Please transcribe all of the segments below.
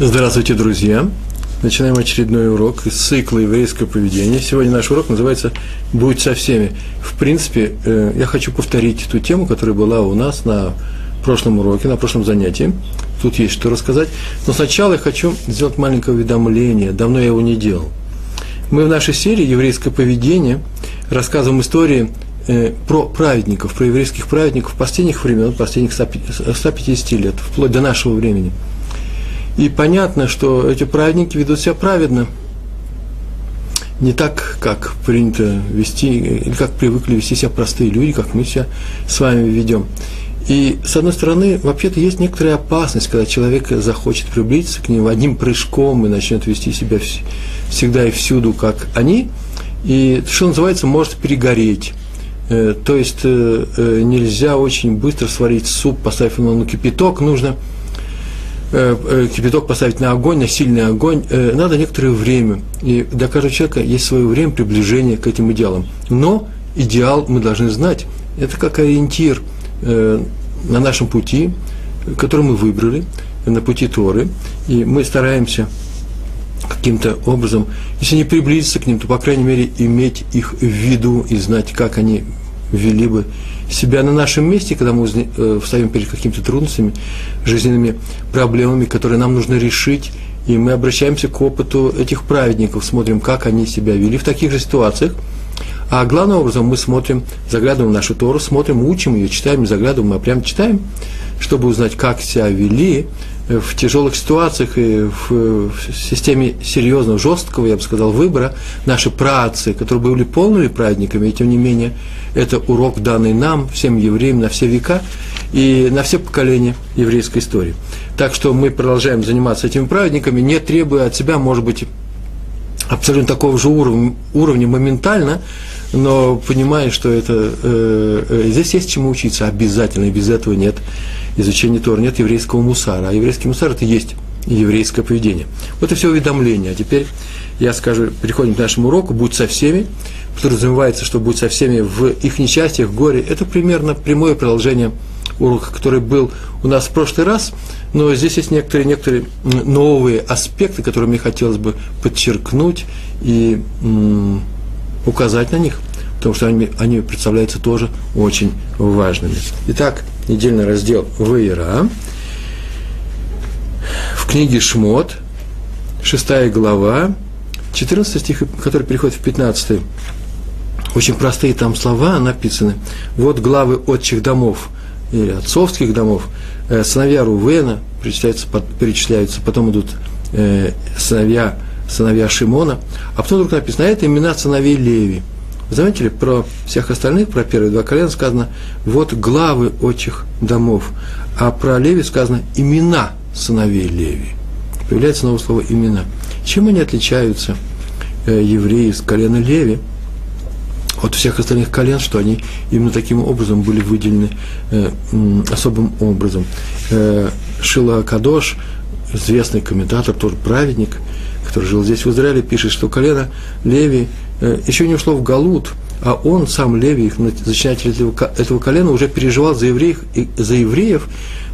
Здравствуйте, друзья! Начинаем очередной урок из цикла еврейского поведения. Сегодня наш урок называется «Будь со всеми». В принципе, э, я хочу повторить ту тему, которая была у нас на прошлом уроке, на прошлом занятии. Тут есть что рассказать. Но сначала я хочу сделать маленькое уведомление. Давно я его не делал. Мы в нашей серии «Еврейское поведение» рассказываем истории э, про праведников, про еврейских праведников последних времен, последних 150 лет, вплоть до нашего времени – и понятно, что эти праведники ведут себя праведно. Не так, как принято вести, или как привыкли вести себя простые люди, как мы себя с вами ведем. И, с одной стороны, вообще-то есть некоторая опасность, когда человек захочет приблизиться к ним одним прыжком и начнет вести себя всегда и всюду, как они, и, что называется, может перегореть. Э, то есть э, э, нельзя очень быстро сварить суп, поставив его на кипяток, нужно – кипяток поставить на огонь, на сильный огонь, э, надо некоторое время. И для каждого человека есть свое время приближения к этим идеалам. Но идеал мы должны знать. Это как ориентир на нашем пути, который мы выбрали, на пути Торы. И мы стараемся каким-то образом, если не приблизиться к ним, то, по крайней мере, иметь их в виду и знать, как они вели бы себя на нашем месте, когда мы э, встаем перед какими-то трудностями, жизненными проблемами, которые нам нужно решить, и мы обращаемся к опыту этих праведников, смотрим, как они себя вели в таких же ситуациях. А главным образом мы смотрим, заглядываем в нашу Тору, смотрим, учим ее, читаем, заглядываем, мы прям читаем, чтобы узнать, как себя вели в тяжелых ситуациях и в, в системе серьезного, жесткого, я бы сказал, выбора, наши працы, которые были полными праведниками, и тем не менее, это урок, данный нам, всем евреям, на все века и на все поколения еврейской истории. Так что мы продолжаем заниматься этими праведниками, не требуя от себя, может быть, абсолютно такого же уровня, уровня моментально, но понимая, что это, э, э, здесь есть чему учиться обязательно, и без этого нет изучения Тора, нет еврейского мусара. А еврейский мусар – это есть еврейское поведение. Вот и все уведомление. А теперь я скажу, переходим к нашему уроку «Будь со всеми», подразумевается, что «Будь со всеми» в их несчастьях, в горе. Это примерно прямое продолжение урока, который был у нас в прошлый раз, но здесь есть некоторые, некоторые новые аспекты, которые мне хотелось бы подчеркнуть и указать на них, потому что они, они представляются тоже очень важными. Итак, недельный раздел Ваера. В книге Шмот, шестая глава, 14 стих, который переходит в 15 очень простые там слова написаны. Вот главы отчих домов или отцовских домов, э, сыновья Рувена перечисляются, перечисляются потом идут э, сыновья, сыновья Шимона, а потом вдруг написано, а это имена сыновей Леви – Заметили, про всех остальных, про первые два колена сказано, вот главы отчих домов, а про Леви сказано имена сыновей Леви. Появляется новое слово имена. Чем они отличаются, э, евреи из колена Леви, от всех остальных колен, что они именно таким образом были выделены э, особым образом. Э, Шила Кадош, известный комментатор, тоже праведник, который жил здесь в Израиле, пишет, что колено Леви Э, еще не ушло в Галут, а он, сам Леви, зачинатель этого, этого колена, уже переживал за евреев, за евреев,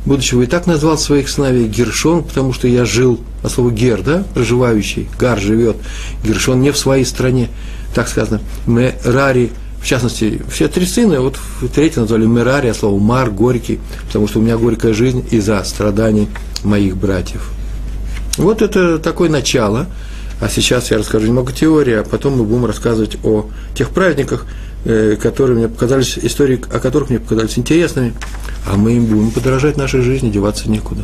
будучи и так назвал своих сыновей Гершон, потому что я жил, а слово Гер, да, проживающий, Гар живет, Гершон не в своей стране, так сказано, Мерари, в частности, все три сына, вот третий назвали Мерари, а слово Мар, горький, потому что у меня горькая жизнь из-за страданий моих братьев. Вот это такое начало – а сейчас я расскажу немного теории, а потом мы будем рассказывать о тех праведниках, э, которые мне показались, истории о которых мне показались интересными, а мы им будем подражать нашей жизни, деваться некуда.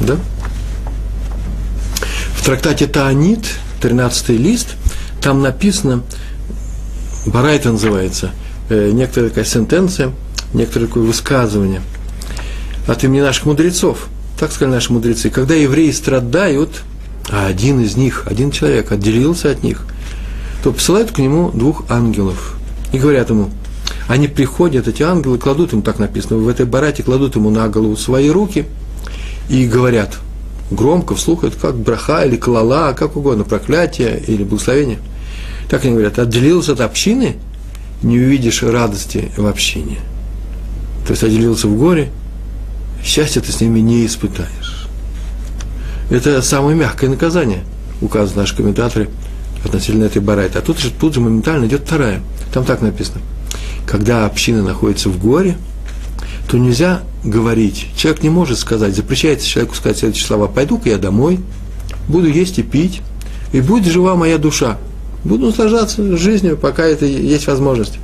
Да? В трактате Таанит, 13 лист, там написано, Барайта называется, э, некоторая такая сентенция, некоторое такое высказывание от имени наших мудрецов. Так сказали наши мудрецы. Когда евреи страдают, а один из них, один человек отделился от них, то посылают к нему двух ангелов и говорят ему, они приходят, эти ангелы, кладут ему, так написано, в этой барате кладут ему на голову свои руки и говорят, громко, вслух, это как браха или клала, как угодно, проклятие или благословение. Так они говорят, отделился от общины, не увидишь радости в общине. То есть отделился в горе, счастья ты с ними не испытаешь. это самое мягкое наказание, указывают наши комментаторы относительно этой барайты. А тут же, тут же моментально идет вторая. Там так написано. Когда община находится в горе, то нельзя говорить. Человек не может сказать, запрещается человеку сказать следующие слова. Пойду-ка я домой, буду есть и пить, и будет жива моя душа. Буду наслаждаться жизнью, пока это есть возможность.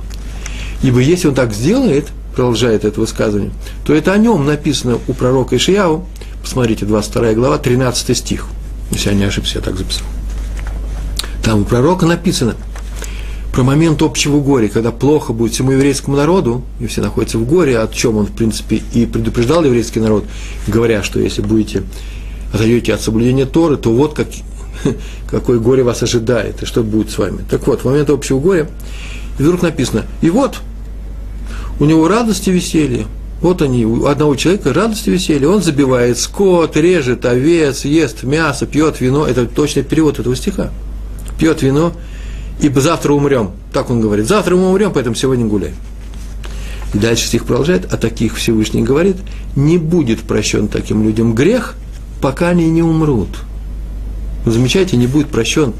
Ибо если он так сделает, продолжает это высказывание, то это о нем написано у пророка Ишияу, посмотрите, 22 глава, 13 стих. Если я не ошибся, я так записал. Там у пророка написано про момент общего горя, когда плохо будет всему еврейскому народу, и все находятся в горе, о чем он, в принципе, и предупреждал еврейский народ, говоря, что если будете отойдете от соблюдения Торы, то вот как, какое горе вас ожидает, и что будет с вами. Так вот, в момент общего горя, вдруг написано, и вот, у него радость и веселье. Вот они, у одного человека радость и веселье. Он забивает скот, режет овец, ест мясо, пьет вино. Это точный перевод этого стиха. Пьет вино, ибо завтра умрем. Так он говорит. Завтра мы умрем, поэтому сегодня гуляем. И дальше стих продолжает, а таких Всевышний говорит, не будет прощен таким людям грех, пока они не умрут. Вы замечаете, не будет прощен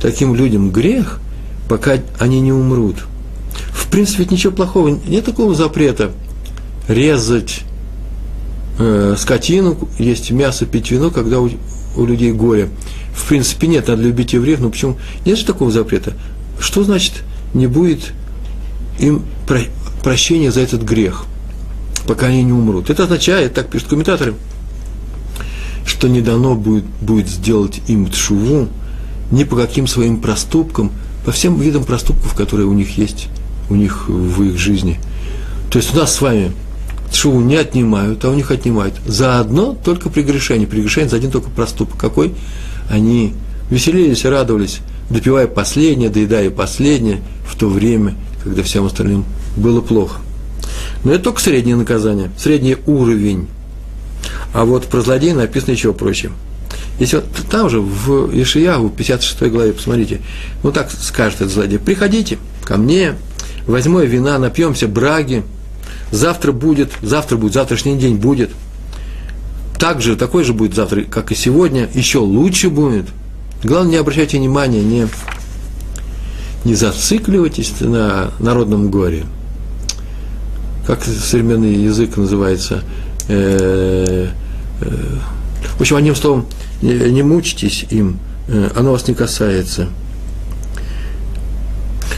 таким людям грех, пока они не умрут – в принципе, ничего плохого, нет такого запрета резать э, скотину, есть мясо, пить вино, когда у, у людей горе. В принципе, нет, надо любить евреев, но почему? Нет же такого запрета. Что значит не будет им про, прощения за этот грех, пока они не умрут? Это означает, так пишут комментаторы, что не дано будет, будет сделать им тшуву ни по каким своим проступкам, по всем видам проступков, которые у них есть у них в их жизни. То есть у нас с вами шуву не отнимают, а у них отнимают. За одно только прегрешение. Прегрешение за один только проступок. Какой? Они веселились, радовались, допивая последнее, доедая последнее в то время, когда всем остальным было плохо. Но это только среднее наказание, средний уровень. А вот про злодея написано еще проще. Если вот там же, в Ишиягу, 56 главе, посмотрите, ну так скажет этот злодей, приходите ко мне, возьму вина, напьемся браги, завтра будет, завтра будет, завтрашний день будет. Так же, такой же будет завтра, как и сегодня, еще лучше будет. Главное, не обращайте внимания, не, не зацикливайтесь на народном горе. Как современный язык называется? Э, э, в общем, одним словом, не, не мучитесь им, э, оно вас не касается –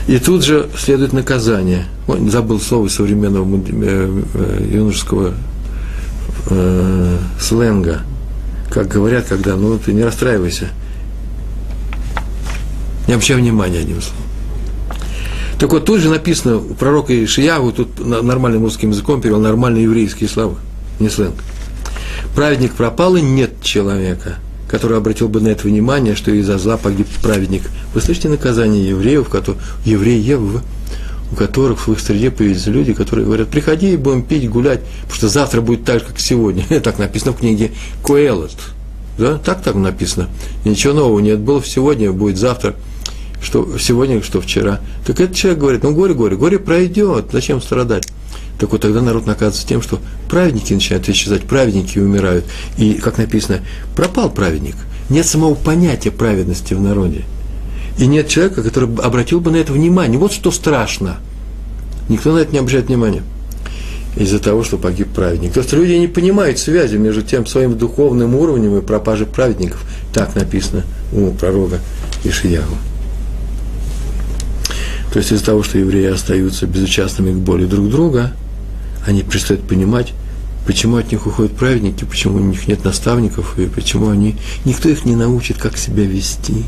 и тут же следует наказание. Ой, забыл слово современного э, э, юношеского э, сленга. Как говорят, когда, ну, ты не расстраивайся. Не обращай внимания, одним словом. Так вот, тут же написано у пророка Ишиягу, тут нормальным русским языком перевел нормальные еврейские слова, не сленг. Праведник пропал, и нет человека – который обратил бы на это внимание, что из-за зла погиб праведник. Вы слышите наказание евреев, которые, евреев, у которых в их среде появились люди, которые говорят, приходи, будем пить, гулять, потому что завтра будет так же, как сегодня. Так написано в книге Коэлот. Да, так там написано. Ничего нового нет. Было сегодня, будет завтра. Что сегодня, что вчера. Так этот человек говорит, ну горе, горе, горе пройдет, зачем страдать? Так вот тогда народ наказывается тем, что праведники начинают исчезать, праведники умирают. И, как написано, пропал праведник. Нет самого понятия праведности в народе. И нет человека, который обратил бы на это внимание. Вот что страшно. Никто на это не обращает внимания. Из-за того, что погиб праведник. То есть люди не понимают связи между тем своим духовным уровнем и пропажей праведников. Так написано у пророка Ишиягу. То есть из-за того, что евреи остаются безучастными к боли друг друга – они перестают понимать, почему от них уходят праведники, почему у них нет наставников, и почему они, никто их не научит, как себя вести.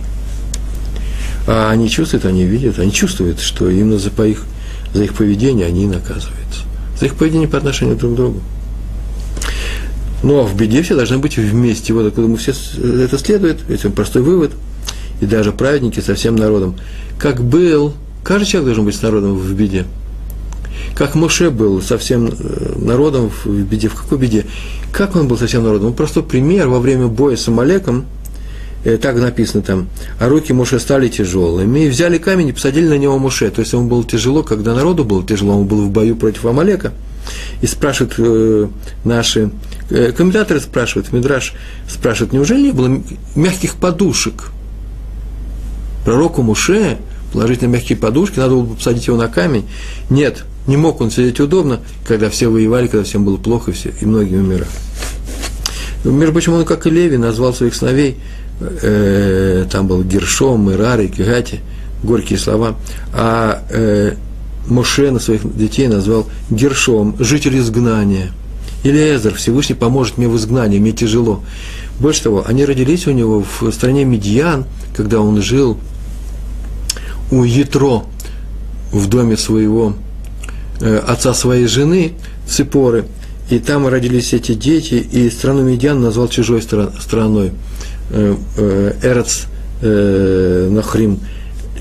А они чувствуют, они видят, они чувствуют, что именно за, по их, за их поведение они наказываются. За их поведение по отношению друг к другу. Ну, а в беде все должны быть вместе. Вот откуда мы все это следует, это простой вывод. И даже праведники со всем народом. Как был, каждый человек должен быть с народом в беде как Моше был со всем э, народом в беде. В какой беде? Как он был со всем народом? Ну, простой пример. Во время боя с Амалеком, э, так написано там, а руки Моше стали тяжелыми, и взяли камень и посадили на него Моше. То есть ему было тяжело, когда народу было тяжело, он был в бою против Амалека. И спрашивают э, наши э, комментаторы спрашивают, Мидраш спрашивает, неужели не было мягких подушек? Пророку Муше положить на мягкие подушки, надо было бы посадить его на камень. Нет, не мог он сидеть удобно, когда все воевали, когда всем было плохо, и, все, и многие умирали. Между прочим, он, как и Леви, назвал своих сыновей, э, там был Гершом, Мирари, Кигати, горькие слова, а э, Моше на своих детей назвал Гершом, житель изгнания. Или Эзер, Всевышний поможет мне в изгнании, мне тяжело. Больше того, они родились у него в стране Медьян, когда он жил у Ятро в доме своего э, отца своей жены, Ципоры, и там родились эти дети, и страну Медиан назвал чужой страной, э, э, Эрц э, Нахрим,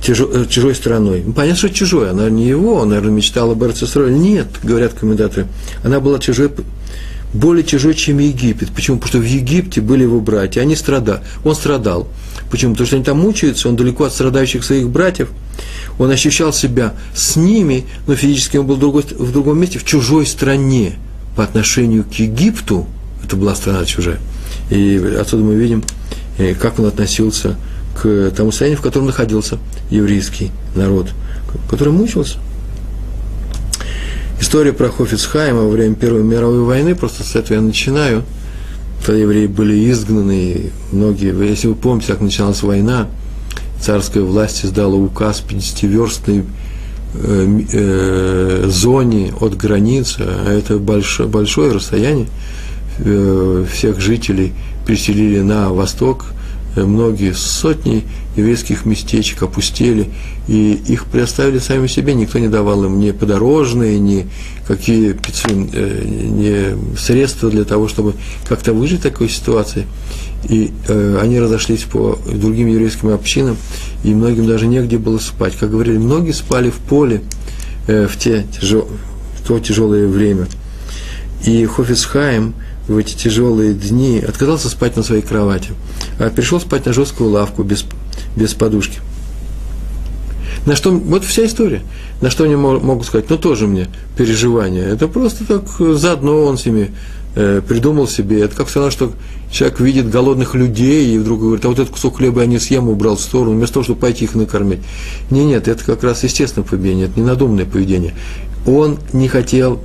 э, чужой страной. Ну, понятно, что чужой, она не его, он, наверное, мечтал об Эрц Нет, говорят комментаторы, она была чужой более чужой, чем Египет. Почему? Потому что в Египте были его братья, они страдали. Он страдал. Почему? Потому что они там мучаются, он далеко от страдающих своих братьев. Он ощущал себя с ними, но физически он был в, в другом месте, в чужой стране. По отношению к Египту, это была страна чужая. И отсюда мы видим, э, как он относился к тому состоянию, в котором находился еврейский народ, который мучился. История про Хофицхайма во время Первой мировой войны, просто с этого я начинаю. Когда евреи были изгнаны, многие, если вы помните, как начиналась война, царская власть издала указ 50-верстной э, э, зоне от границы, а это большое, большое расстояние, э, всех жителей переселили на восток, многие сотни еврейских местечек опустели, и их предоставили сами себе, никто не давал им ни подорожные, ни какие э, ни средства для того, чтобы как-то выжить в такой ситуации. И э, они разошлись по другим еврейским общинам, и многим даже негде было спать. Как говорили, многие спали в поле э, в, те тяжел, в то тяжелое время. И Хофицхайм – в эти тяжелые дни отказался спать на своей кровати, а пришел спать на жесткую лавку без, без подушки. На что, вот вся история. На что они могут сказать, ну тоже мне переживания. Это просто так заодно он себе э, придумал себе. Это как все равно, что человек видит голодных людей и вдруг говорит, а вот этот кусок хлеба я не съем, убрал в сторону, вместо того, чтобы пойти их накормить. Не, нет, это как раз естественное поведение, это ненадуманное поведение. Он не хотел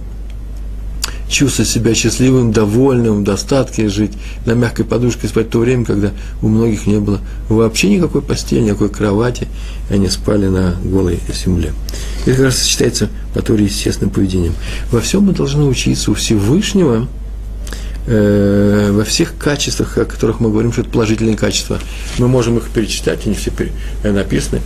чувствовать себя счастливым, довольным, в достатке жить, на мягкой подушке спать в то время, когда у многих не было вообще никакой постели, никакой кровати, они спали на голой земле. Это как раз считается по Торе естественным поведением. Во всем мы должны учиться у Всевышнего, э, во всех качествах, о которых мы говорим, что это положительные качества. Мы можем их перечитать, они все написаны,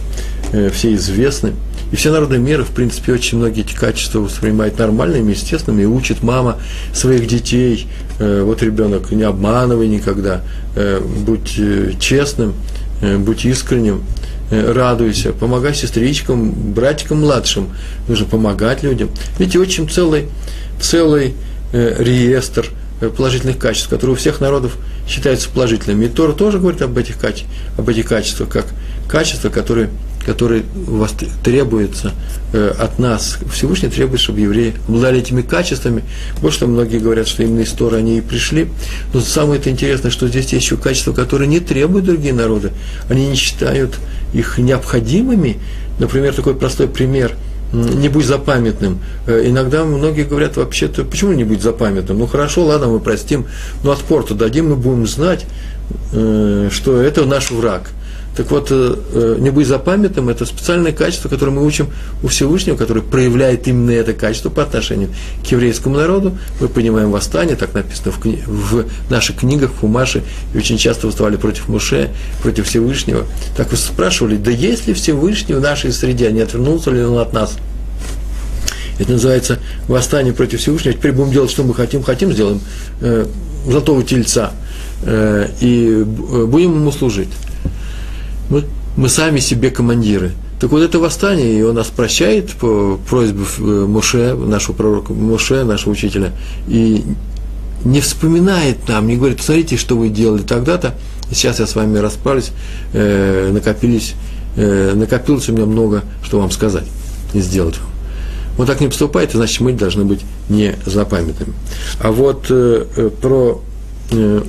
э, все известны. И все народные меры, в принципе, очень многие эти качества воспринимают нормальными, естественными, и учит мама своих детей. Э, вот ребенок, не обманывай никогда, э, будь э, честным, будь искренним, радуйся, помогай сестричкам, братикам младшим, нужно помогать людям. Видите, очень целый, целый реестр положительных качеств, которые у всех народов считаются положительными. И Тора тоже говорит об этих, об этих качествах, как качества, которые который требуется э, от нас, Всевышний требует, чтобы евреи обладали этими качествами. Вот что многие говорят, что именно из Тора они и пришли. Но самое это интересное, что здесь есть еще качества, которые не требуют другие народы. Они не считают их необходимыми. Например, такой простой пример – не будь запамятным. Э, иногда многие говорят вообще-то, почему не будь запамятным? Ну хорошо, ладно, мы простим, но отпор-то дадим, мы будем знать, э, что это наш враг – так вот, э, э, не быть запамятным – это специальное качество, которое мы учим у Всевышнего, которое проявляет именно это качество по отношению к еврейскому народу. Мы понимаем восстание, так написано в, кни- в наших книгах, в Умаше, и очень часто выставали против Муше, против Всевышнего. Так вы спрашивали, да есть ли Всевышний в нашей среде, не отвернулся ли он от нас? Это называется восстание против Всевышнего. Теперь будем делать, что мы хотим. Хотим, сделаем э, золотого тельца э, и э, будем ему служить мы, мы сами себе командиры. Так вот это восстание, и он нас прощает по просьбе э, Моше, нашего пророка Моше, нашего учителя, и не вспоминает нам, не говорит, смотрите, что вы делали тогда-то, сейчас я с вами расправлюсь, э, накопились, э, накопилось у меня много, что вам сказать и сделать вам. он так не поступает, значит, мы должны быть не злопамятными. А вот э, э, про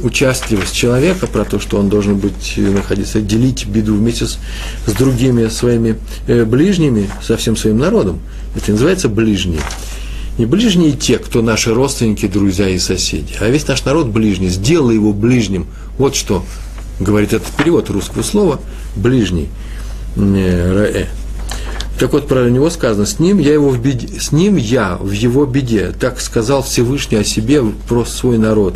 участливость человека, про то, что он должен быть, находиться, делить беду вместе с, с другими своими э, ближними, со всем своим народом. Это называется ближние. Не ближние те, кто наши родственники, друзья и соседи, а весь наш народ ближний. Сделай его ближним. Вот что говорит этот перевод русского слова ближний. Э, так вот, про него сказано, с ним я, его в беде, с ним я в его беде. Так сказал Всевышний о себе про свой народ,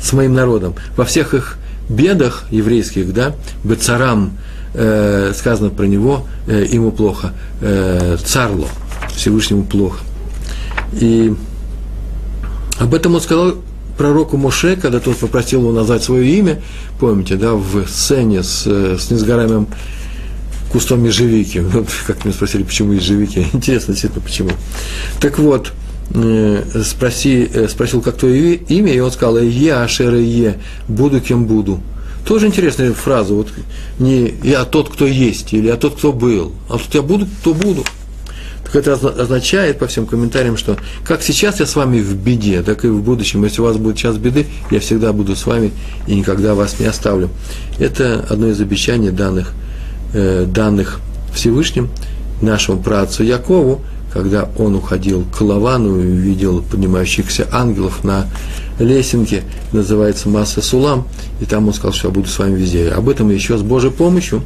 с моим народом. Во всех их бедах еврейских, да, Бецарам, э, сказано про него, э, ему плохо, э, царло, Всевышнему плохо. И об этом он сказал пророку Моше, когда тот попросил его назвать свое имя, помните, да, в сцене с, с несгораемым кустом ежевики. Вот, как меня спросили, почему ежевики. Интересно, действительно, почему. Так вот, э, спроси, э, спросил, как твое имя, и он сказал, я, Ашер, Е, буду кем буду. Тоже интересная фраза, вот не я тот, кто есть, или я тот, кто был, а тут я буду, кто буду. Так это означает по всем комментариям, что как сейчас я с вами в беде, так и в будущем, если у вас будет час беды, я всегда буду с вами и никогда вас не оставлю. Это одно из обещаний данных, э, данных Всевышним нашему працу Якову, когда он уходил к Лавану и видел поднимающихся ангелов на лесенке, называется Масса Сулам, и там он сказал, что я буду с вами везде. Об этом еще с Божьей помощью,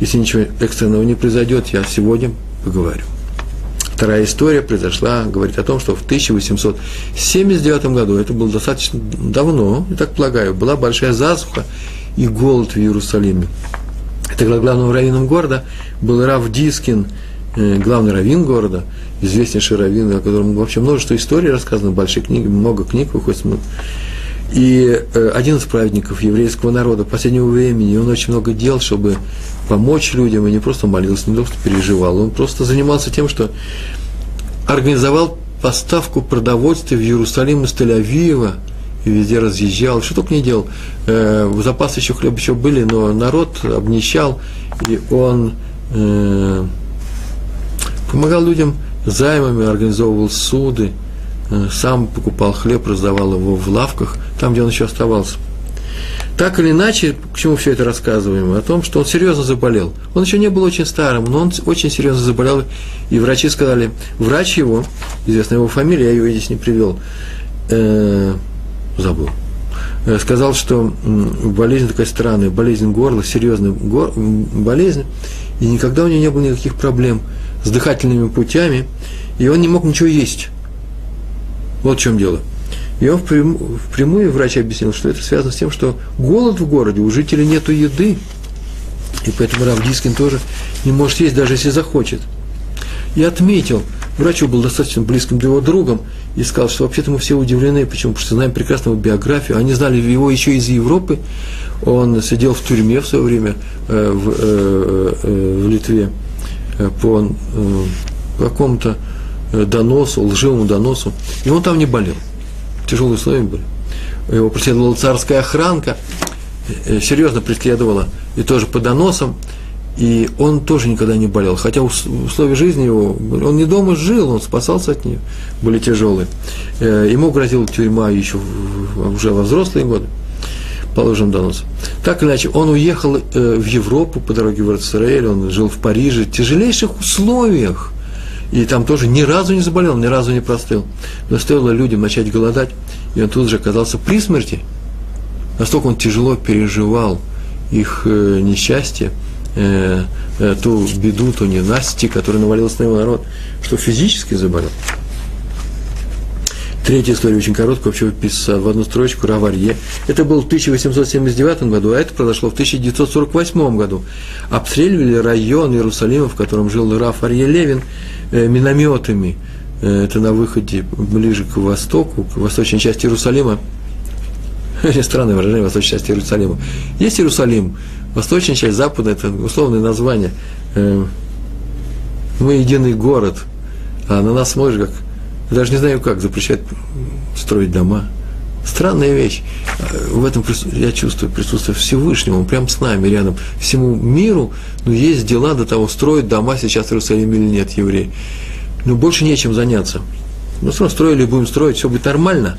если ничего экстренного не произойдет, я сегодня поговорю. Вторая история произошла, говорит о том, что в 1879 году, это было достаточно давно, я так полагаю, была большая засуха и голод в Иерусалиме. Тогда главным раввином города был Рав Дискин, главный раввин города, известнейший раввин, о котором вообще множество историй рассказано, большие книги, много книг выходит. И э, один из праведников еврейского народа последнего времени, он очень много делал, чтобы помочь людям, и не просто молился, не просто переживал, он просто занимался тем, что организовал поставку продовольствия в Иерусалим из Тель-Авива, и везде разъезжал, что только не делал. Э, запасы еще хлеба еще были, но народ обнищал, и он э, помогал людям займами, организовывал суды, э, сам покупал хлеб, раздавал его в лавках, там, где он еще оставался. Так или иначе, к чему все это рассказываем? О том, что он серьезно заболел. Он еще не был очень старым, но он очень серьезно заболел. И врачи сказали, врач его, известная его фамилия, я ее здесь не привел, э, забыл, э, сказал, что болезнь такая странная, болезнь горла, серьезная гор, болезнь, и никогда у него не было никаких проблем с дыхательными путями, и он не мог ничего есть. Вот в чем дело – и он впрямую врач объяснил, что это связано с тем, что голод в городе, у жителей нет еды. И поэтому Рав Дискин тоже не может есть, даже если захочет. И отметил, врачу был достаточно близким для его другом, и сказал, что вообще-то мы все удивлены, почему? Потому что знаем прекрасно его биографию, они знали его еще из Европы, он сидел в тюрьме в свое время э, в, э, э, в Литве по э, какому-то э, доносу, лживому доносу, и он там не болел. Тяжелые условия были. Его преследовала царская охранка, э, серьезно преследовала, и тоже по доносам, и он тоже никогда не болел. Хотя условия жизни его, он не дома жил, он спасался от нее, были тяжелые. Э, ему грозила тюрьма еще уже во взрослые годы, положим донос. Так или иначе, он уехал э, в Европу по дороге в Израиль, он жил в Париже в тяжелейших условиях и там тоже ни разу не заболел, ни разу не простыл. Но стоило людям начать голодать, и он тут же оказался при смерти. Настолько он тяжело переживал их э, несчастье, э, ту беду, ту ненастье, которая навалилась на его народ, что физически заболел. Третья история очень короткая, вообще вписана в одну строчку, Раварье. Это было в 1879 году, а это произошло в 1948 году. Обстреливали район Иерусалима, в котором жил Раф Арье Левин, э, минометами. Э, это на выходе ближе к востоку, к восточной части Иерусалима. Странное выражение, восточная часть Иерусалима. Есть Иерусалим, восточная часть, западная, это условное название. Э, мы единый город, а на нас смотришь, как я даже не знаю как, запрещать строить дома. Странная вещь. В этом я чувствую присутствие Всевышнего, он прямо с нами, рядом. Всему миру, но есть дела до того, строят дома сейчас в Иерусалиме или нет евреи. ну, больше нечем заняться. Ну, строили, будем строить, все будет нормально,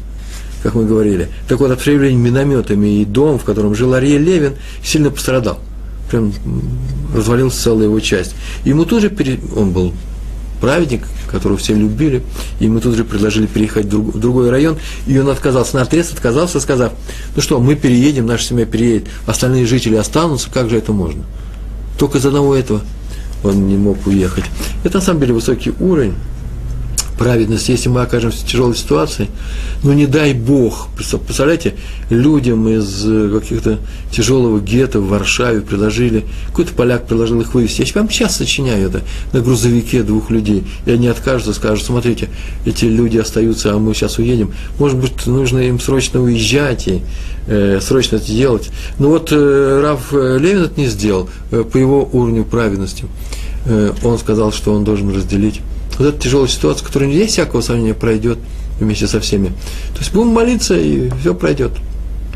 как мы говорили. Так вот, обстреливание минометами и дом, в котором жил Ария Левин, сильно пострадал. Прям развалилась целая его часть. Ему тоже, пере... он был праведник, которого все любили, и мы тут же предложили переехать в другой район, и он отказался, на отрез отказался, сказав, ну что, мы переедем, наша семья переедет, остальные жители останутся, как же это можно? Только из одного этого он не мог уехать. Это на самом деле высокий уровень, праведность, если мы окажемся в тяжелой ситуации, ну не дай Бог, представляете, людям из э, каких-то тяжелого гетто в Варшаве предложили, какой-то поляк предложил их вывести, я вам сейчас сочиняю это, на грузовике двух людей, и они откажутся, скажут, смотрите, эти люди остаются, а мы сейчас уедем, может быть, нужно им срочно уезжать и э, срочно это делать. Но вот э, Раф Левин это не сделал э, по его уровню праведности. Э, он сказал, что он должен разделить вот эта тяжелая ситуация, которая не есть всякого сомнения, пройдет вместе со всеми. То есть будем молиться, и все пройдет.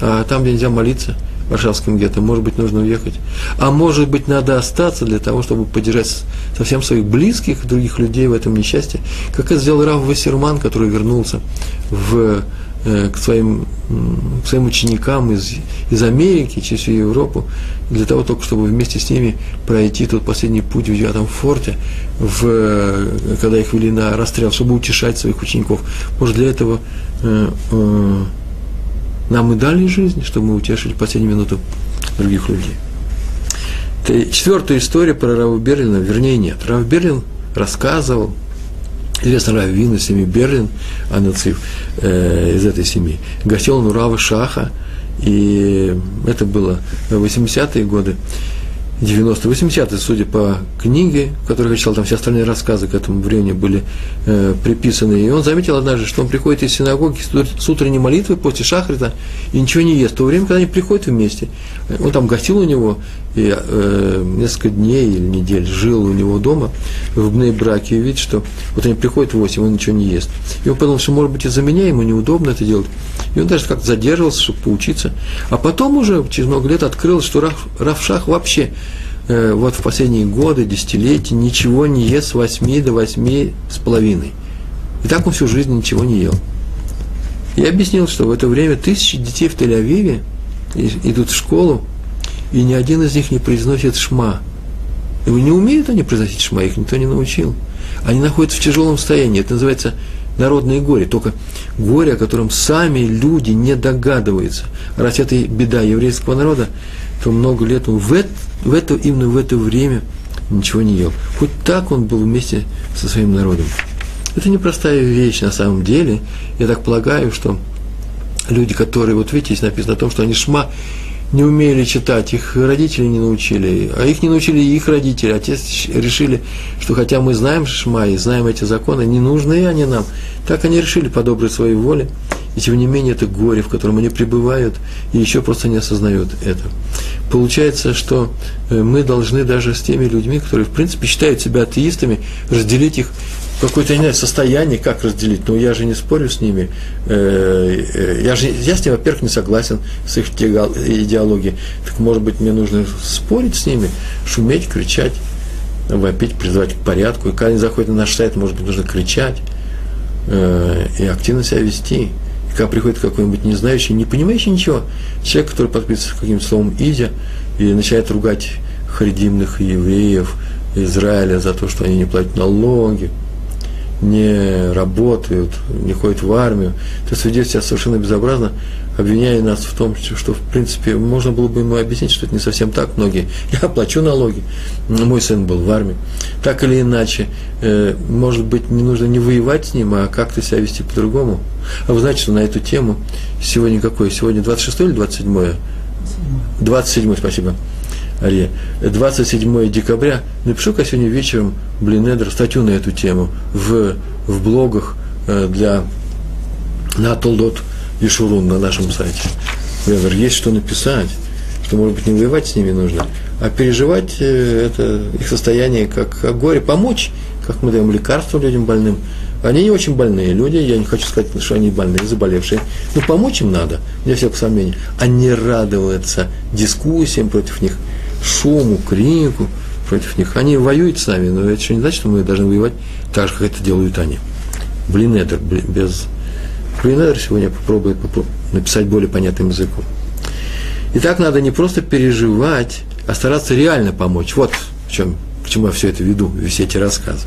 А там, где нельзя молиться, в Варшавском гетто, может быть, нужно уехать. А может быть, надо остаться для того, чтобы поддержать совсем своих близких, других людей в этом несчастье. Как это сделал Рав Вассерман, который вернулся в к своим, к своим ученикам из, из Америки, через всю Европу, для того только, чтобы вместе с ними пройти тот последний путь в девятом форте, в, когда их вели на расстрел, чтобы утешать своих учеников. Может, для этого э, э, нам и дали жизнь, чтобы мы утешили последнюю минуту других людей. Четвертая история про Рава Берлина, вернее, нет. Рав Берлин рассказывал, Известно Раввин из семьи Берлин, Анацив, э, из этой семьи. Гостил он у Рава Шаха, и это было в 80-е годы. 90 80 судя по книге, которую я читал, там все остальные рассказы к этому времени были э, приписаны. И он заметил однажды, что он приходит из синагоги с утренней молитвы после шахрита и ничего не ест. В то время, когда они приходят вместе, он там гостил у него и э, несколько дней или недель жил у него дома в Браке и видит, что вот они приходят в 8, он ничего не ест. И он подумал, что, может быть, из-за меня ему неудобно это делать. И он даже как-то задерживался, чтобы поучиться. А потом уже, через много лет, открыл, что Раф, Рафшах вообще э, вот в последние годы, десятилетия ничего не ест с 8 до 8 с половиной. И так он всю жизнь ничего не ел. Я объяснил, что в это время тысячи детей в Тель-Авиве идут в школу, и ни один из них не произносит шма. И не умеют они произносить шма, их никто не научил. Они находятся в тяжелом состоянии. Это называется народное горе. Только горе, о котором сами люди не догадываются. Раз это беда еврейского народа, то много лет он в это, в это, именно в это время ничего не ел. Хоть так он был вместе со своим народом. Это непростая вещь на самом деле. Я так полагаю, что люди, которые, вот видите, здесь написано о том, что они шма не умели читать, их родители не научили, а их не научили их родители. Отец решили, что хотя мы знаем Шма и знаем эти законы, не нужны они нам. Так они решили по доброй своей воле. И тем не менее это горе, в котором они пребывают, и еще просто не осознают это. Получается, что э, мы должны даже с теми людьми, которые, в принципе, считают себя атеистами, разделить их какое-то, не знаю, состояние, как разделить, но я же не спорю с ними, э, э, я же, я с ними, во-первых, не согласен с их идеологией, так, может быть, мне нужно спорить с ними, шуметь, кричать, вопить, призывать к порядку, и когда они заходят на наш сайт, может быть, нужно кричать э, и активно себя вести, и когда приходит какой-нибудь не знающий, не понимающий ничего, человек, который подписывается каким-то словом «изя», и начинает ругать харидимных евреев, Израиля за то, что они не платят налоги, не работают, не ходят в армию, то ведет себя совершенно безобразно, обвиняя нас в том, что, в принципе, можно было бы ему объяснить, что это не совсем так многие. Я плачу налоги, мой сын был в армии. Так или иначе, э, может быть, не нужно не воевать с ним, а как-то себя вести по-другому. А вы знаете, что на эту тему сегодня какое? Сегодня 26 или 27? 27, спасибо. Ария. 27 декабря. Напишу-ка сегодня вечером Блинедер статью на эту тему в, в блогах э, для на Толдот Ишурун на нашем сайте. Вевер, есть что написать, что, может быть, не воевать с ними нужно, а переживать э, это их состояние как, как горе, помочь, как мы даем лекарства людям больным. Они не очень больные люди, я не хочу сказать, что они больные, заболевшие, но помочь им надо, не всякого сомнения, а не радоваться дискуссиям против них – шуму, крику, против них. Они воюют с нами, но это еще не значит, что мы должны воевать так же, как это делают они. Блинедер, без... Блинедер сегодня попробует написать более понятным языком. И так надо не просто переживать, а стараться реально помочь. Вот в чем, к чему я все это веду, все эти рассказы.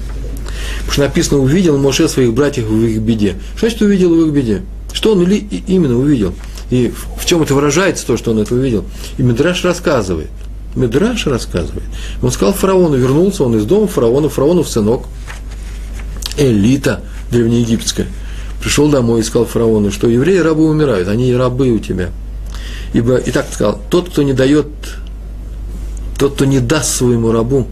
Потому что написано, увидел Моше своих братьев в их беде. Что значит увидел в их беде? Что он именно увидел? И в чем это выражается, то, что он это увидел? И Медраш рассказывает. Медраш рассказывает. Он сказал фараону, вернулся он из дома фараона, фараонов сынок, элита древнеегипетская, пришел домой и сказал фараону, что евреи рабы умирают, они рабы у тебя. Ибо, и так сказал, тот, кто не дает, тот, кто не даст своему рабу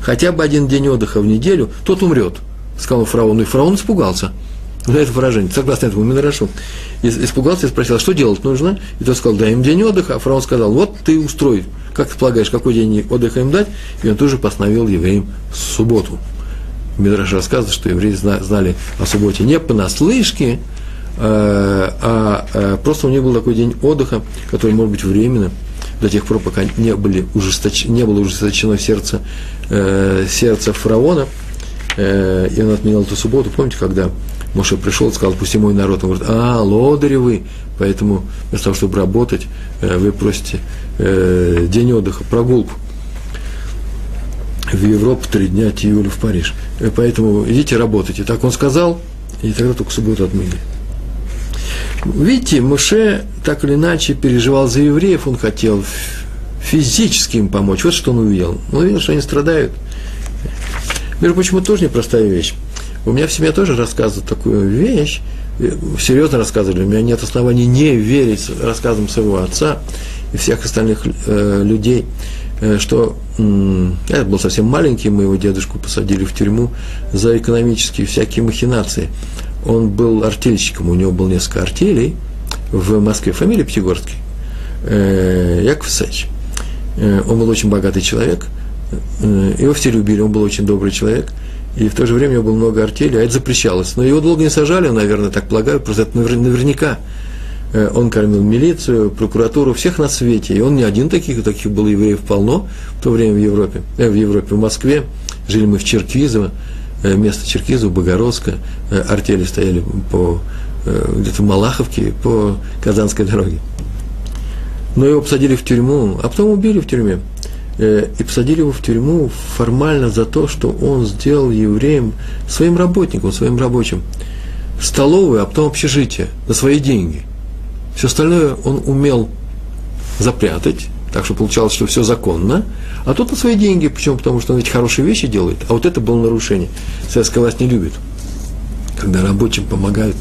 хотя бы один день отдыха в неделю, тот умрет, сказал фараону. И фараон испугался. Вот это выражение, согласно этому Минорашу. Испугался и спросил, а что делать нужно? И тот сказал, дай им день отдыха. А фараон сказал, вот ты устрой, как ты полагаешь, какой день отдыха им дать? И он тоже постановил евреям субботу. Мидраш рассказывает, что евреи знали о субботе не понаслышке, а, а, а просто у них был такой день отдыха, который может быть временно, до тех пор, пока не, были ужесточ... не было ужесточено сердце, э, сердце фараона, э, и он отменял эту субботу. Помните, когда Моше пришел и сказал, пусти мой народ, он говорит, а, лодыри вы, поэтому вместо того, чтобы работать, э, вы просите э, день отдыха, прогулку в Европу три дня, Тиюлю в Париж. Э, поэтому идите работайте. Так он сказал, и тогда только субботу отменили. Видите, Муше так или иначе переживал за евреев, он хотел физически им помочь. Вот что он увидел. Он увидел, что они страдают. Между прочим, тоже непростая вещь. У меня в семье тоже рассказывают такую вещь, серьезно рассказывали, у меня нет оснований не верить рассказам своего отца и всех остальных э, людей, э, что э, я был совсем маленький, мы его дедушку посадили в тюрьму за экономические всякие махинации. Он был артельщиком, у него было несколько артелей в Москве, фамилия Пятигорский, э, Яков Исаевич. Э, он был очень богатый человек, э, его все любили, он был очень добрый человек, и в то же время у него было много артелей, а это запрещалось. Но его долго не сажали, наверное, так полагаю, просто это наверняка. Он кормил милицию, прокуратуру, всех на свете. И он не один таких, таких было евреев полно в то время в Европе. в Европе, в Москве. Жили мы в Черкизово. Э, место Черкизу, Богородска, э, артели стояли по, э, где-то в Малаховке, по Казанской дороге. Но его посадили в тюрьму, а потом убили в тюрьме. И посадили его в тюрьму формально за то, что он сделал евреям, своим работникам, своим рабочим, столовую, а потом общежитие на свои деньги. Все остальное он умел запрятать, так что получалось, что все законно, а тут на свои деньги, почему? Потому что он эти хорошие вещи делает, а вот это было нарушение. Советская власть не любит, когда рабочим помогают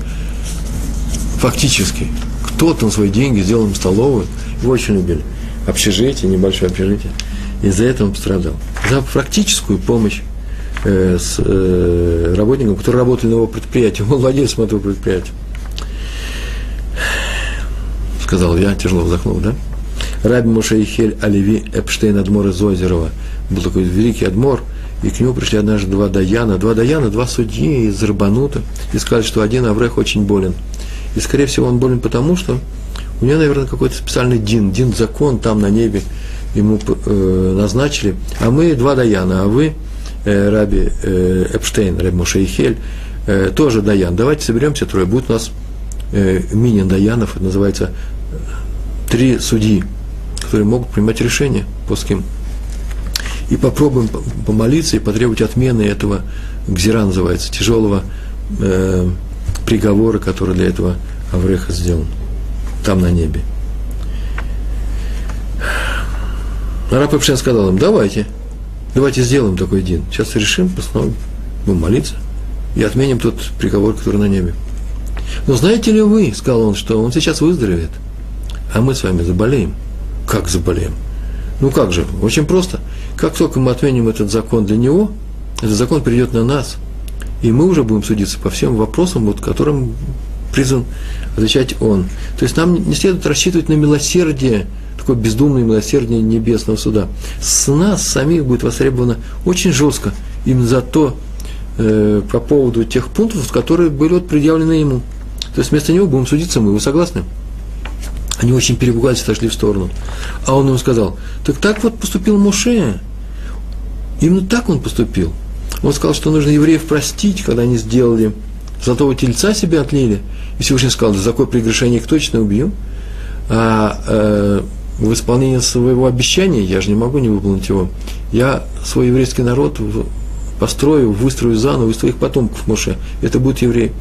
фактически. Кто-то на свои деньги сделал им столовую, его очень любили. Общежитие, небольшое общежитие. Из-за этого он пострадал. За практическую помощь э, с э, работником, который работали на его предприятии. Он был владельцем этого предприятия. Сказал я, тяжело вздохнул, да? Раби Мушаихель Оливи Эпштейн Адмор из Озерова. Был такой великий Адмор, и к нему пришли однажды два Даяна. Два Даяна, два судьи из Рабанута, и сказали, что один Аврех очень болен. И, скорее всего, он болен потому, что у него, наверное, какой-то специальный дин, дин закон там на небе ему э, назначили. А мы два Даяна, а вы, э, Раби э, Эпштейн, Раби Мушаихель, э, тоже Даян. Давайте соберемся трое, будет у нас э, мини-Даянов, это называется три судьи которые могут принимать решения по ским. И попробуем помолиться и потребовать отмены этого гзира называется, тяжелого э, приговора, который для этого Авреха сделан там на небе. Раб Эпшен сказал им, давайте, давайте сделаем такой день. Сейчас решим, постановим, будем молиться и отменим тот приговор, который на небе. Но знаете ли вы, сказал он, что он сейчас выздоровеет, а мы с вами заболеем – как заболеем? Ну как же? Очень просто. Как только мы отменим этот закон для него, этот закон придет на нас, и мы уже будем судиться по всем вопросам, вот, которым призван отвечать он. То есть нам не следует рассчитывать на милосердие, такое бездумное милосердие небесного суда. С нас самих будет востребовано очень жестко именно за то, э, по поводу тех пунктов, которые были вот предъявлены ему. То есть вместо него будем судиться мы. Вы согласны? Они очень перепугались, отошли в сторону. А он им сказал, так так вот поступил Моше. именно так он поступил. Он сказал, что нужно евреев простить, когда они сделали золотого тельца себе отлили. И Всевышний сказал, за такое прегрешение их точно убью. А э, в исполнении своего обещания, я же не могу не выполнить его, я свой еврейский народ построю, выстрою заново из твоих потомков, Моше. Это будет еврей.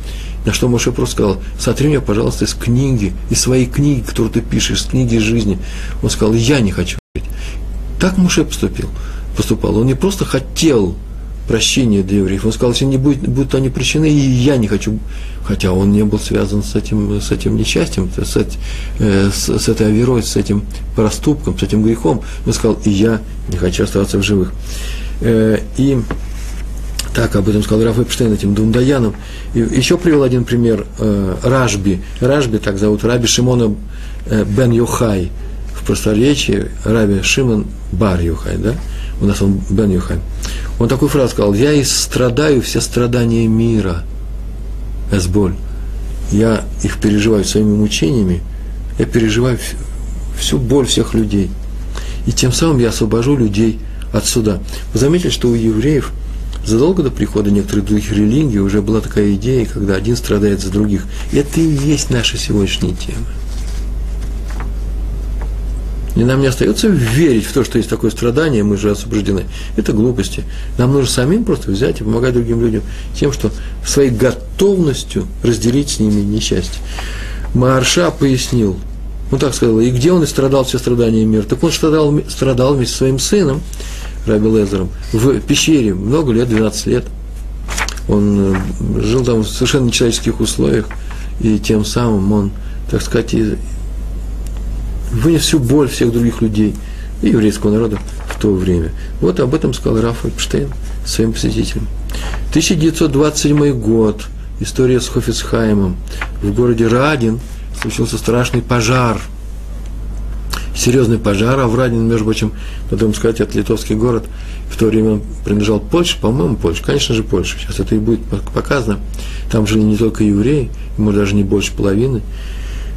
На что Моше просто сказал, сотри меня, пожалуйста, из книги, из своей книги, которую ты пишешь, из книги жизни. Он сказал, я не хочу. Так Моше поступил, поступал. Он не просто хотел прощения для евреев. Он сказал, если не будет, будут они прощены, и я не хочу. Хотя он не был связан с этим, с этим несчастьем, с, э, с, с этой оверой, с этим проступком, с этим грехом. Он сказал, и я не хочу оставаться в живых. Э, и так об этом сказал Раф Эпштейн, этим Дундаяном. И еще привел один пример э, Ражби. Ражби, так зовут, Раби Шимона э, бен Юхай. В просторечии Раби Шимон бар Юхай, да? У нас он бен Юхай. Он такую фразу сказал, я страдаю все страдания мира, эсболь. Я их переживаю своими мучениями, я переживаю всю боль всех людей. И тем самым я освобожу людей от суда. Вы заметили, что у евреев задолго до прихода некоторых других религий уже была такая идея, когда один страдает за других. И это и есть наша сегодняшняя тема. И нам не остается верить в то, что есть такое страдание, мы же освобождены. Это глупости. Нам нужно самим просто взять и помогать другим людям тем, что своей готовностью разделить с ними несчастье. Марша пояснил, он так сказал, и где он и страдал все страдания мира? Так он страдал, страдал вместе со своим сыном, Раби Лезером, в пещере много лет, 12 лет. Он э, жил там в совершенно нечеловеческих условиях, и тем самым он, так сказать, вынес всю боль всех других людей и еврейского народа в то время. Вот об этом сказал Раф Эпштейн своим посетителям. 1927 год. История с Хофицхаймом. В городе Радин случился страшный пожар. Серьезный пожар, а в Радин, между прочим, надо сказать, это литовский город. В то время он принадлежал Польше, по-моему, Польше, конечно же, Польше. Сейчас это и будет показано. Там жили не только евреи, может, даже не больше половины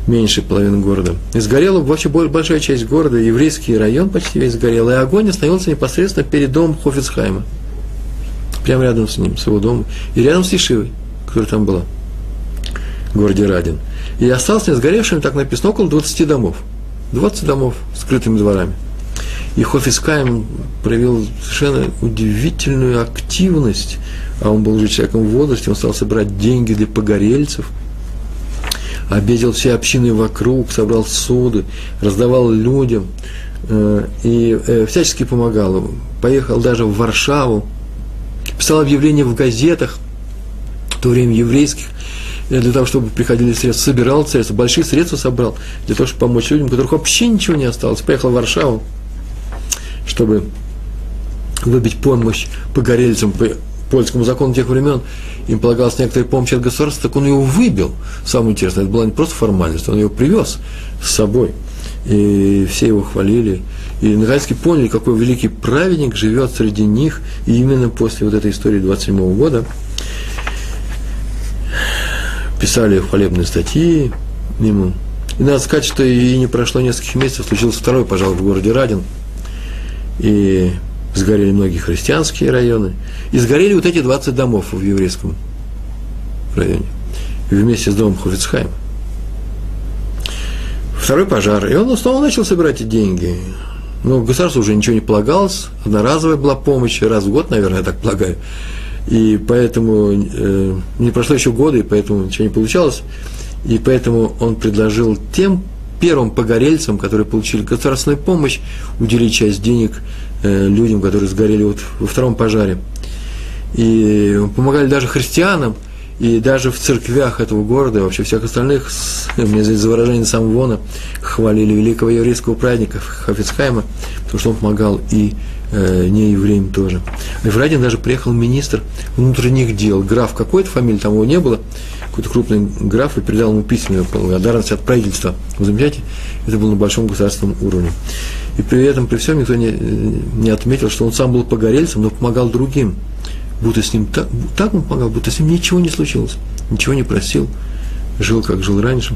меньше половины города. И сгорела вообще большая часть города, еврейский район почти весь сгорел, и огонь остановился непосредственно перед домом Хофицхайма. Прямо рядом с ним, с его домом. И рядом с Ешивой, которая там была, в городе Радин. И осталось не сгоревшими, так написано, около 20 домов. 20 домов с скрытыми дворами. И Хофискайм проявил совершенно удивительную активность, а он был уже человеком в возрасте, он стал собирать деньги для погорельцев – обидел все общины вокруг, собрал суды, раздавал людям э, и э, всячески помогал им. Поехал даже в Варшаву, писал объявления в газетах, в то время еврейских, э, для того, чтобы приходили средства, собирал средства, большие средства собрал, для того, чтобы помочь людям, у которых вообще ничего не осталось. Поехал в Варшаву, чтобы выбить помощь погорельцам, по польскому закону тех времен, им полагалась некоторая помощь от государства, так он его выбил. Самое интересное, это была не просто формальность, он его привез с собой. И все его хвалили. И наконец-таки поняли, какой великий праведник живет среди них. И именно после вот этой истории 27 -го года писали хвалебные статьи ему. И надо сказать, что и не прошло нескольких месяцев, случился второй пожар в городе Радин. И сгорели многие христианские районы, и сгорели вот эти 20 домов в еврейском районе, вместе с домом Хофицхайма. Второй пожар, и он снова начал собирать деньги. Но государству уже ничего не полагалось, одноразовая была помощь, раз в год, наверное, я так полагаю. И поэтому э, не прошло еще года, и поэтому ничего не получалось. И поэтому он предложил тем первым погорельцам, которые получили государственную помощь, уделить часть денег Э, людям, которые сгорели вот во втором пожаре. И помогали даже христианам, и даже в церквях этого города, и вообще всех остальных, мне здесь за выражение сам Вона, хвалили великого еврейского праздника Хафицхайма, потому что он помогал и э, неевреям тоже. И в Радин даже приехал министр внутренних дел, граф какой-то фамилии, там его не было, какой-то крупный граф, и передал ему письменную благодарность от правительства. Вы замечаете? Это было на большом государственном уровне. И при этом, при всем, никто не, не отметил, что он сам был погорельцем, но помогал другим. Будто с ним так, так он помогал, будто с ним ничего не случилось, ничего не просил, жил, как жил раньше,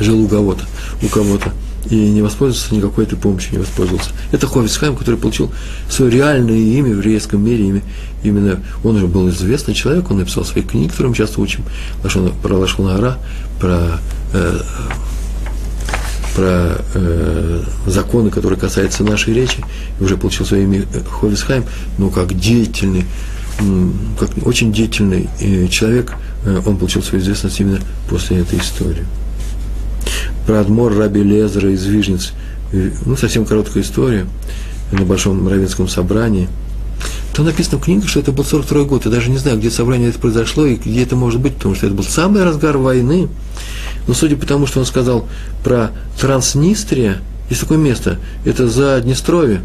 жил у кого-то, у кого-то и не воспользовался никакой этой помощью, не воспользовался. Это Ховицхайм, который получил свое реальное имя в еврейском мире, имя, именно он уже был известный человек, он написал свои книги, которые мы часто учим, про Лашонара, про, э, про э, законы, которые касаются нашей речи, и уже получил свое имя Ховицхайм, но как деятельный, как очень деятельный э, человек, э, он получил свою известность именно после этой истории про Адмор Раби Лезера из Вижниц. Ну, совсем короткая история на Большом Равенском собрании. Там написано в книге, что это был 42 год. Я даже не знаю, где собрание это произошло и где это может быть, потому что это был самый разгар войны. Но судя по тому, что он сказал про Транснистрия, есть такое место, это за Днестровье,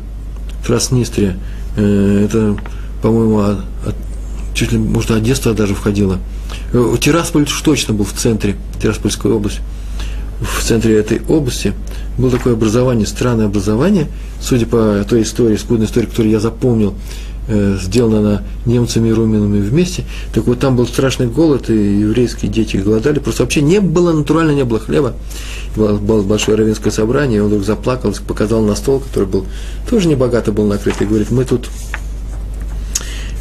Транснистрия, э, это, по-моему, чуть ли, может, Одесса даже входила. Э, Тирасполь точно был в центре, Тираспольская область в центре этой области было такое образование, странное образование, судя по той истории, скудной истории, которую я запомнил, э, сделана она немцами и румынами вместе, так вот там был страшный голод, и еврейские дети голодали, просто вообще не было, натурально не было хлеба. Было, было большое равенское собрание, и он вдруг заплакал, показал на стол, который был тоже небогато был накрыт, и говорит, мы тут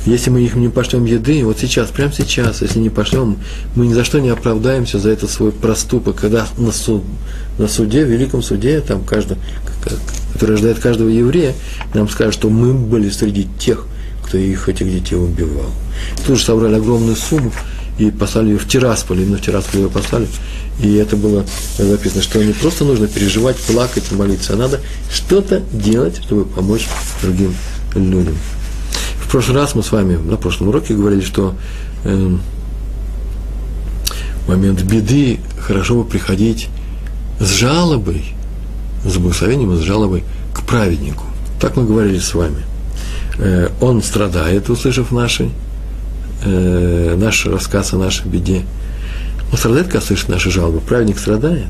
если мы их не пошлем еды, вот сейчас, прямо сейчас, если не пошлем, мы ни за что не оправдаемся за этот свой проступок, когда на, суд, на суде, великом суде, там каждый, который ожидает каждого еврея, нам скажут, что мы были среди тех, кто их, этих детей убивал. Тоже собрали огромную сумму и послали ее в Тирасполь, именно в Тирасполь ее послали. И это было написано, что не просто нужно переживать, плакать, молиться, а надо что-то делать, чтобы помочь другим людям. В прошлый раз мы с вами на прошлом уроке говорили, что э, в момент беды хорошо бы приходить с жалобой, с благословением с жалобой к праведнику. Так мы говорили с вами. Э, он страдает, услышав наши, э, наш рассказ о нашей беде. Он страдает, когда слышит наши жалобы. Праведник страдает.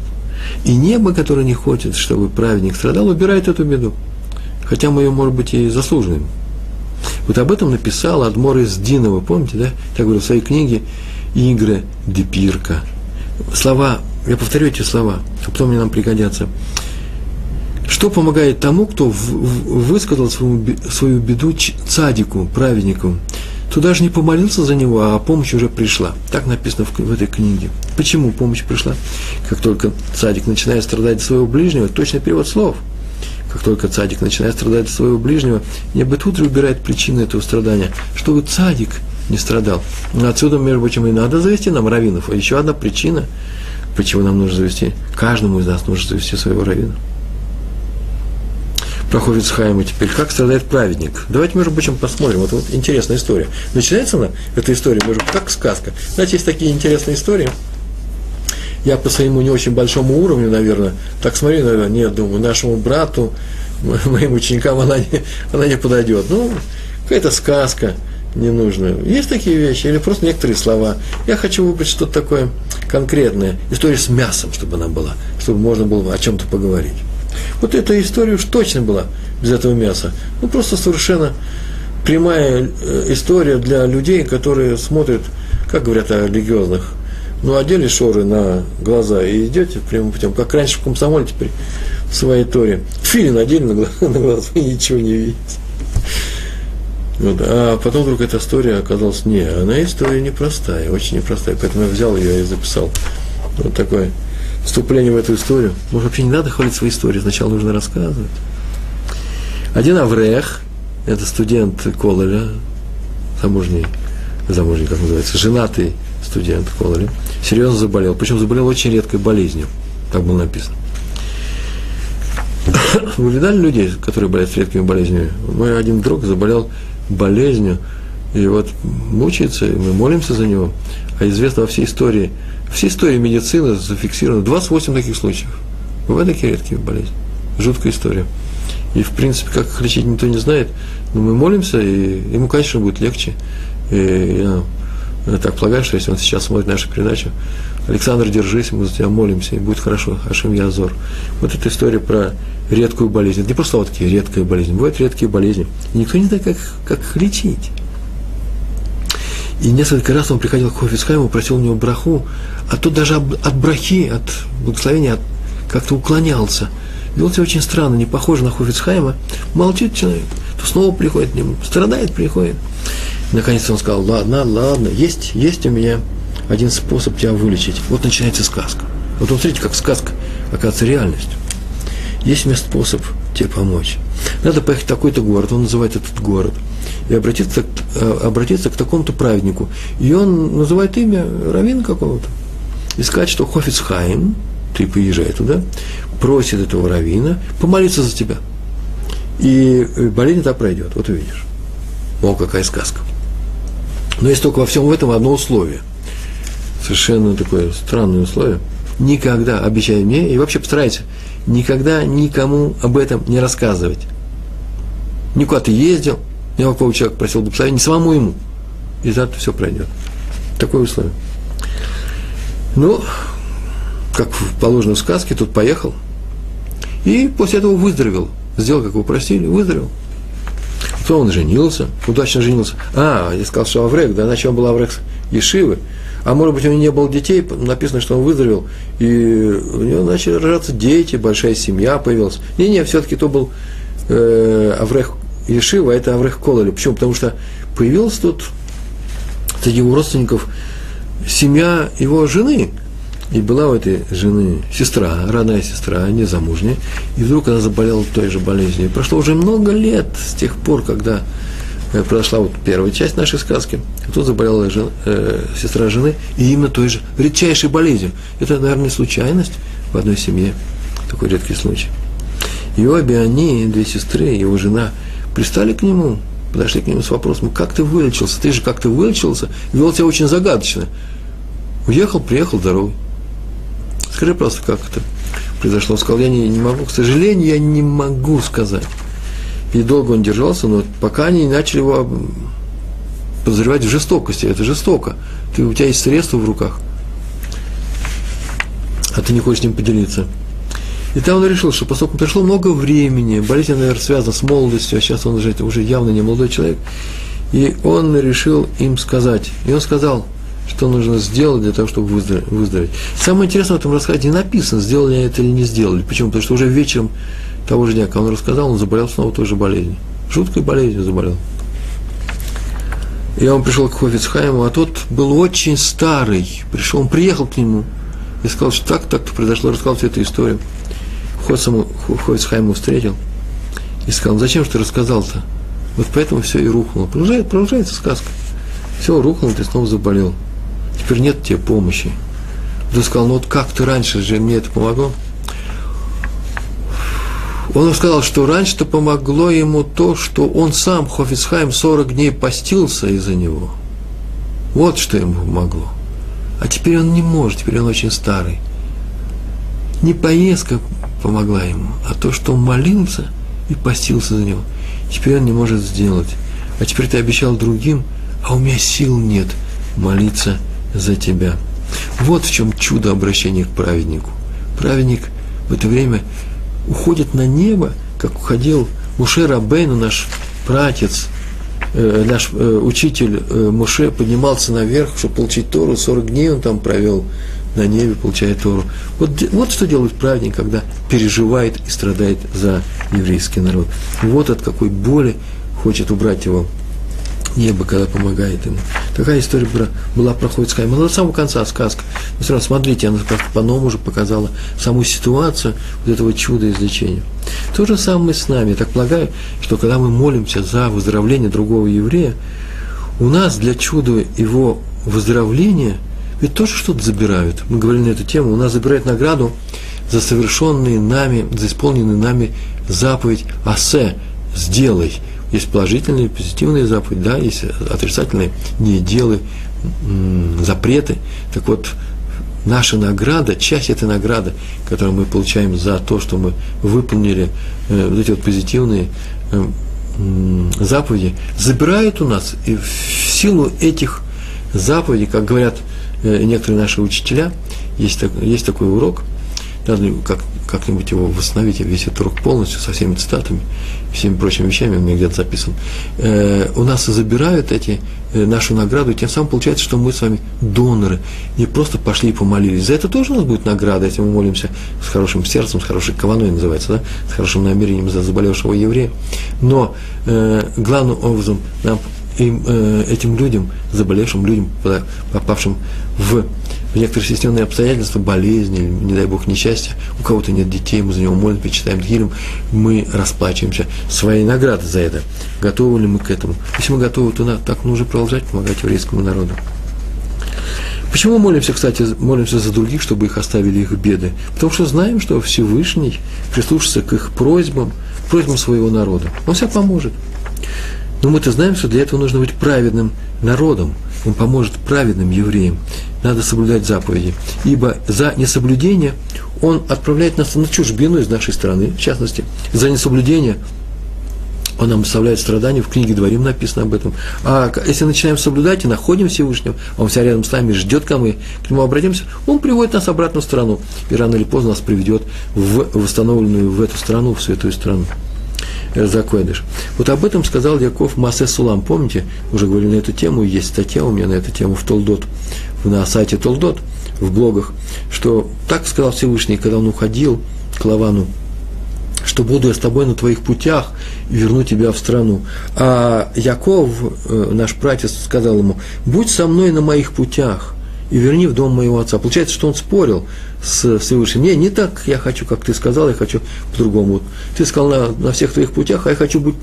И небо, которое не хочет, чтобы праведник страдал, убирает эту беду. Хотя мы ее, может быть, и заслуживаем. Вот об этом написал Адмор из Динова, помните, да? Так говорил в своей книге «Игры Депирка». Слова, я повторю эти слова, а потом они нам пригодятся. Что помогает тому, кто высказал свою, свою беду цадику, праведнику? Туда же не помолился за него, а помощь уже пришла. Так написано в, в этой книге. Почему помощь пришла? Как только цадик начинает страдать своего ближнего, точный перевод слов – как только цадик начинает страдать от своего ближнего, небо тут же убирает причины этого страдания, чтобы цадик не страдал. Отсюда, между прочим, и надо завести нам раввинов. А еще одна причина, почему нам нужно завести, каждому из нас нужно завести своего раввина. Проходит Хайма теперь. Как страдает праведник? Давайте, между прочим, посмотрим. Вот, вот интересная история. Начинается она, эта история, между как сказка. Знаете, есть такие интересные истории – я по своему не очень большому уровню, наверное, так смотрю, наверное, нет, думаю, нашему брату, моим ученикам она не, она не подойдет. Ну, какая-то сказка ненужная. Есть такие вещи, или просто некоторые слова. Я хочу выбрать что-то такое конкретное. История с мясом, чтобы она была, чтобы можно было о чем-то поговорить. Вот эта история уж точно была без этого мяса. Ну, просто совершенно прямая э, история для людей, которые смотрят, как говорят о религиозных ну, одели шоры на глаза и идете прямым путем, как раньше в комсомоле теперь в своей торе. Филин одели на глаза, на глаза вы ничего не видите. Вот. А потом вдруг эта история оказалась не, она история непростая, очень непростая, поэтому я взял ее и записал. Вот такое вступление в эту историю. Может, вообще не надо хвалить свои истории, сначала нужно рассказывать. Один Аврех, это студент Кололя, замужний, замужний, как называется, женатый студент Колоре, серьезно заболел. Причем заболел очень редкой болезнью. Так было написано. Вы видали людей, которые болеют редкими болезнями? Мой один друг заболел болезнью, и вот мучается, и мы молимся за него. А известно во всей истории, всей истории медицины зафиксировано 28 таких случаев. Бывают такие редкие болезни. Жуткая история. И, в принципе, как их лечить, никто не знает. Но мы молимся, и ему, конечно, будет легче. И я так полагаю, что если он сейчас смотрит нашу передачу, Александр, держись, мы за тебя молимся, и будет хорошо, Ашем Язор. Вот эта история про редкую болезнь. Это не просто вот такие редкие болезни, бывают редкие болезни. И никто не знает, как, как их лечить. И несколько раз он приходил к Хофицхайму, просил у него браху, а тот даже от брахи, от благословения как-то уклонялся. Вел себя очень странно, не похоже на Хофицхайма. Молчит человек, то снова приходит к нему, страдает, приходит. Наконец он сказал, ладно, ладно, есть, есть у меня один способ тебя вылечить. Вот начинается сказка. Вот смотрите, как сказка оказывается реальностью. Есть у меня способ тебе помочь. Надо поехать в такой-то город, он называет этот город, и обратиться, э, обратиться к такому-то праведнику. И он называет имя равина какого-то. И сказать, что Хофицхайм, ты поезжай туда, просит этого равина помолиться за тебя. И э, болезнь так пройдет, вот увидишь. О, какая сказка. Но есть только во всем этом одно условие. Совершенно такое странное условие. Никогда, обещай мне, и вообще постарайся, никогда никому об этом не рассказывать. Никуда ты ездил, ни у кого человек просил благословения, не самому ему. И это все пройдет. Такое условие. Ну, как положено в сказке, тут поехал. И после этого выздоровел. Сделал, как его просили, выздоровел. Потом он женился, удачно женился. А, я сказал, что Аврек, да, иначе он был Аврек Ешивы. А может быть, у него не было детей, написано, что он выздоровел, и у него начали рождаться дети, большая семья появилась. Не-не, все-таки то был э, Аврех Ешива, а это Аврех Кололи. Почему? Потому что появилась тут среди его родственников семья его жены. И была у этой жены сестра, родная сестра, незамужняя. И вдруг она заболела той же болезнью. Прошло уже много лет с тех пор, когда э, произошла вот первая часть нашей сказки. И тут заболела жен, э, сестра жены, и именно той же редчайшей болезнью. Это, наверное, не случайность в одной семье. Такой редкий случай. И обе они, две сестры, его жена, пристали к нему, подошли к нему с вопросом, как ты вылечился? Ты же как-то вылечился, вел себя очень загадочно. Уехал, приехал здоровый. Скажи просто, как это произошло. Он сказал, я не, не могу, к сожалению, я не могу сказать. И долго он держался, но пока они начали его подозревать в жестокости. Это жестоко. Ты, у тебя есть средства в руках, а ты не хочешь с ним поделиться. И там он решил, что поскольку прошло много времени, болезнь, наверное, связана с молодостью, а сейчас он уже, уже явно не молодой человек, и он решил им сказать. И он сказал – что нужно сделать для того, чтобы выздороветь. Самое интересное в этом рассказе не написано, сделали они это или не сделали. Почему? Потому что уже вечером того же дня, когда он рассказал, он заболел снова той же болезнью. Жуткой болезнью заболел. Я он пришел к Хофицхайму, а тот был очень старый. Пришел, он приехал к нему и сказал, что так, так-то произошло, рассказал всю эту историю. Хофицхайму встретил и сказал, ну зачем ты рассказал-то? Вот поэтому все и рухнуло. Продолжает, продолжается сказка. Все, рухнул, ты снова заболел теперь нет тебе помощи. Он сказал, ну вот как ты раньше же мне это помогло? Он сказал, что раньше-то помогло ему то, что он сам, Хофицхайм, 40 дней постился из-за него. Вот что ему помогло. А теперь он не может, теперь он очень старый. Не поездка помогла ему, а то, что он молился и постился за него. Теперь он не может сделать. А теперь ты обещал другим, а у меня сил нет молиться за тебя. Вот в чем чудо обращения к праведнику. Праведник в это время уходит на небо, как уходил Муше Рабейну, наш пратец, э, наш э, учитель э, Муше поднимался наверх, чтобы получить Тору, 40 дней он там провел на небе, получая Тору. Вот, вот что делает праведник, когда переживает и страдает за еврейский народ. Вот от какой боли хочет убрать его небо, когда помогает ему. Такая история была про Хойцхайма. Но до самого конца сказка. Но все равно смотрите, она как по-новому уже показала саму ситуацию вот этого чуда излечения. То же самое с нами. Я так полагаю, что когда мы молимся за выздоровление другого еврея, у нас для чуда его выздоровления ведь тоже что-то забирают. Мы говорили на эту тему. У нас забирают награду за совершенные нами, за исполненные нами заповедь «Асе» – «Сделай». Есть положительные, позитивные заповеди, да, есть отрицательные не запреты. Так вот, наша награда, часть этой награды, которую мы получаем за то, что мы выполнили э, вот эти вот позитивные э, заповеди, забирает у нас, и в силу этих заповедей, как говорят э, некоторые наши учителя, есть, так, есть такой урок, как как-нибудь его восстановить, весь этот урок полностью, со всеми цитатами, всеми прочими вещами, у меня где-то записан. Э, у нас забирают эти, э, нашу награду, и тем самым получается, что мы с вами доноры, не просто пошли и помолились. За это тоже у нас будет награда, если мы молимся с хорошим сердцем, с хорошей каваной называется, да, с хорошим намерением за заболевшего еврея. Но э, главным образом нам им, э, этим людям, заболевшим людям, попавшим в, в некоторые стесненные обстоятельства, болезни, не дай бог, несчастья, у кого-то нет детей, мы за него молимся, читаем Дгилем, мы расплачиваемся своей наградой за это. Готовы ли мы к этому? Если мы готовы, то так нужно продолжать помогать еврейскому народу. Почему молимся, кстати, молимся за других, чтобы их оставили их беды? Потому что знаем, что Всевышний прислушается к их просьбам, просьбам своего народа. Он всем поможет. Но мы-то знаем, что для этого нужно быть праведным народом. Он поможет праведным евреям. Надо соблюдать заповеди. Ибо за несоблюдение он отправляет нас на чужбину из нашей страны, в частности. За несоблюдение он нам оставляет страдания, в книге Дворим написано об этом. А если начинаем соблюдать и находим Всевышнего, он вся рядом с нами ждет, когда мы к нему обратимся, он приводит нас обратно в страну. И рано или поздно нас приведет в восстановленную в эту страну, в святую страну. Закойдыш. Вот об этом сказал Яков Масе Сулам. Помните, уже говорили на эту тему, есть статья у меня на эту тему в Толдот, на сайте Толдот, в блогах, что так сказал Всевышний, когда он уходил к Лавану, что буду я с тобой на твоих путях и верну тебя в страну. А Яков, э, наш братец, сказал ему, будь со мной на моих путях и верни в дом моего отца. Получается, что он спорил с Всевышним. Не, не так я хочу, как ты сказал, я хочу по-другому. Ты сказал на, на всех твоих путях, а я хочу быть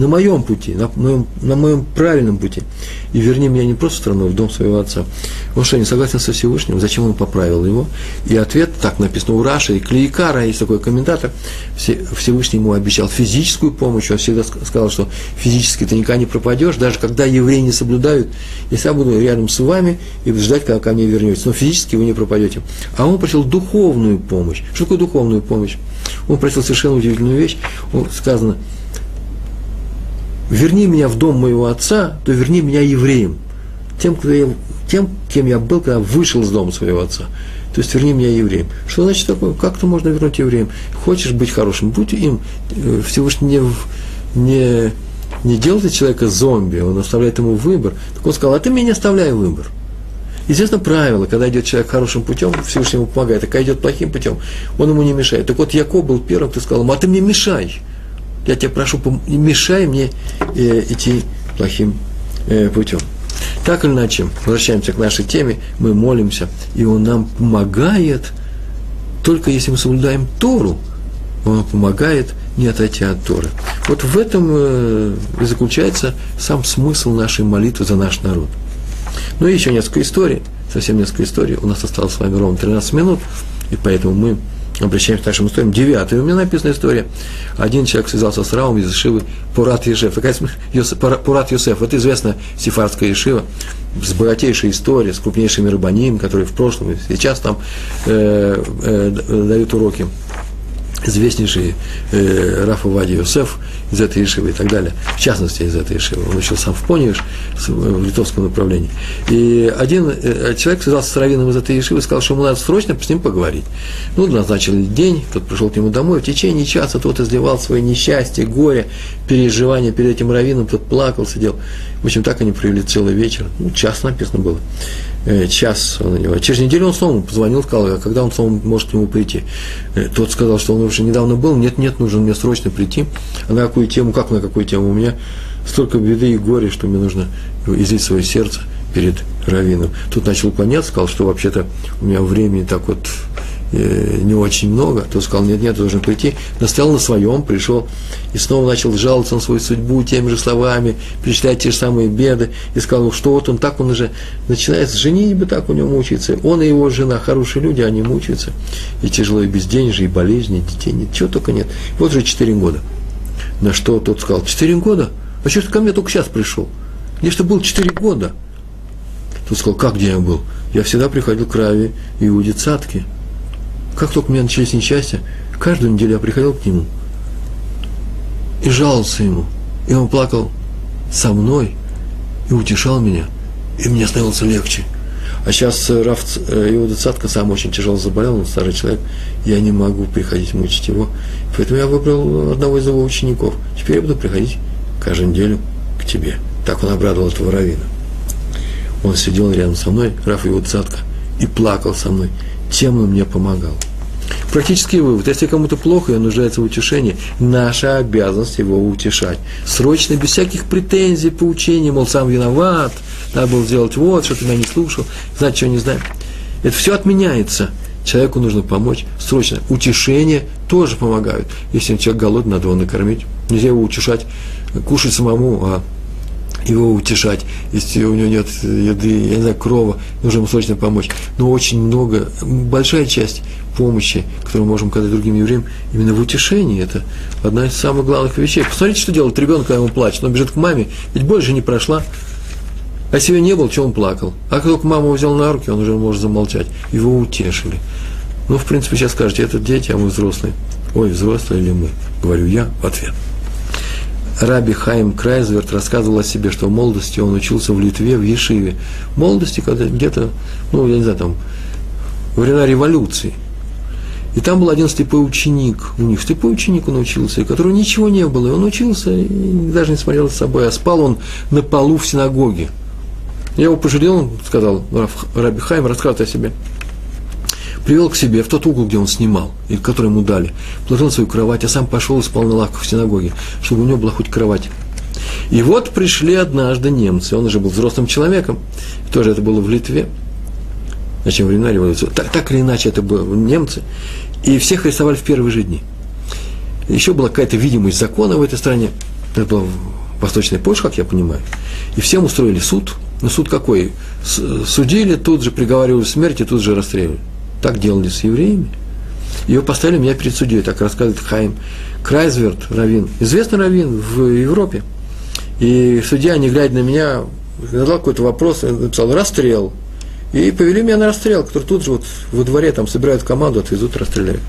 на моем пути, на моем, на моем правильном пути. И верни меня не просто в страну, а в дом своего отца. Он что, не согласен со Всевышним? Зачем он поправил его? И ответ, так написано у Раши, и Клейкара, есть такой комментатор, Всевышний ему обещал физическую помощь, он всегда сказал, что физически ты никогда не пропадешь, даже когда евреи не соблюдают, я буду рядом с вами и ждать, когда ко мне вернетесь, но физически вы не пропадете. А он просил духовную помощь. Что такое духовную помощь? Он просил совершенно удивительную вещь, он сказано – верни меня в дом моего отца, то верни меня евреем, тем, кто я, тем кем я был, когда вышел из дома своего отца. То есть верни меня евреем. Что значит такое? Как ты можно вернуть евреем? Хочешь быть хорошим, будь им. Э, Всевышний не, не, не делает человека зомби, он оставляет ему выбор. Так он сказал, а ты мне не оставляй выбор. Естественно, правило, когда идет человек хорошим путем, Всевышний ему помогает, а когда идет плохим путем, он ему не мешает. Так вот, Яков был первым, ты сказал а ты мне мешай я тебя прошу, не мешай мне э, идти плохим э, путем. Так или иначе, возвращаемся к нашей теме, мы молимся, и Он нам помогает, только если мы соблюдаем Тору, Он помогает не отойти от Торы. Вот в этом э, и заключается сам смысл нашей молитвы за наш народ. Ну и еще несколько историй, совсем несколько историй. У нас осталось с вами ровно 13 минут, и поэтому мы обращаемся к нашим историям. Девятая у меня написана история. Один человек связался с Равом из Ишивы Пурат. Такая Пурат Йосеф. Это известная сифарская Ишива с богатейшей историей, с крупнейшими рыбаними, которые в прошлом и сейчас там э, э, дают уроки известнейший э, Раф Вади Йосеф из этой Ишивы и так далее, в частности из этой Ишивы. Он учил сам в Пониш, в литовском направлении. И один э, человек связался с Равином из этой Ишивы и сказал, что ему надо срочно с ним поговорить. Ну, назначили день, тот пришел к нему домой, в течение часа тот изливал свои несчастья, горе, переживания перед этим Равином, тот плакал, сидел. В общем, так они провели целый вечер. Ну, час написано было. Э, час он у него. Через неделю он снова позвонил, сказал, а когда он снова может к нему прийти. Э, тот сказал, что он уже недавно был, нет, нет, нужно мне срочно прийти. А на какую тему, как на какую тему? У меня столько беды и горя, что мне нужно излить свое сердце перед раввином. Тут начал клоняться, сказал, что вообще-то у меня времени так вот не очень много, то сказал, нет, нет, должен прийти, настоял на своем, пришел и снова начал жаловаться на свою судьбу теми же словами, перечислять те же самые беды, и сказал, что вот он так, он уже начинает с женитьбы, так у него мучается, он и его жена, хорошие люди, они мучаются, и тяжело, и безденежье, и болезни, детей нет, чего только нет. Вот уже четыре года. На что тот сказал, четыре года? А что ты ко мне только сейчас пришел? Где что был четыре года? Тот сказал, как где я был? Я всегда приходил к Раве Иуде Цатке. Как только у меня начались несчастья, каждую неделю я приходил к нему и жаловался ему. И он плакал со мной и утешал меня, и мне становилось легче. А сейчас Раф Иуда Цатка сам очень тяжело заболел, он старый человек, я не могу приходить мучить его. Поэтому я выбрал одного из его учеников. Теперь я буду приходить каждую неделю к тебе. Так он обрадовал этого равина. Он сидел рядом со мной, Раф Иуда Цатка, и плакал со мной. Тем он мне помогал. Практический вывод. Если кому-то плохо и он нуждается в утешении, наша обязанность его утешать. Срочно, без всяких претензий, поучений, мол, сам виноват, надо было сделать вот, что ты меня не слушал, знать, чего не знаю. Это все отменяется. Человеку нужно помочь срочно. Утешение тоже помогают. Если человек голодный, надо его накормить. Нельзя его утешать, кушать самому, а его утешать, если у него нет еды, я не знаю, крова, нужно ему срочно помочь. Но очень много, большая часть помощи, которую мы можем оказать другим евреям, именно в утешении. Это одна из самых главных вещей. Посмотрите, что делает ребенок, когда ему плачет. Он бежит к маме, ведь больше не прошла. А если ее не было, что он плакал? А как только маму взял на руки, он уже может замолчать. Его утешили. Ну, в принципе, сейчас скажете, это дети, а мы взрослые. Ой, взрослые ли мы? Говорю я в ответ. Раби Хайм Крайзверт рассказывал о себе, что в молодости он учился в Литве, в Ешиве. В молодости, когда где-то, ну, я не знаю, там, во времена революции. И там был один слепой ученик, у них слепой ученик он учился, которого ничего не было, и он учился, и даже не смотрел за собой, а спал он на полу в синагоге. Я его пожалел, он сказал, Раби Хайм рассказывает о себе привел к себе в тот угол, где он снимал, и который ему дали, положил свою кровать, а сам пошел и спал на лавках в синагоге, чтобы у него была хоть кровать. И вот пришли однажды немцы, он уже был взрослым человеком, тоже это было в Литве, зачем времена революции, так, так или иначе это было немцы, и всех арестовали в первые же дни. Еще была какая-то видимость закона в этой стране, это была Восточная Польша, как я понимаю, и всем устроили суд, но суд какой? Судили, тут же приговаривали к смерти, тут же расстреливали. Так делали с евреями. Ее поставили меня перед судьей, так рассказывает Хайм Крайзверт, равин, известный равин в Европе. И судья, не глядя на меня, задал какой-то вопрос, написал «расстрел». И повели меня на расстрел, который тут же вот во дворе там собирают команду, отвезут, расстреляют.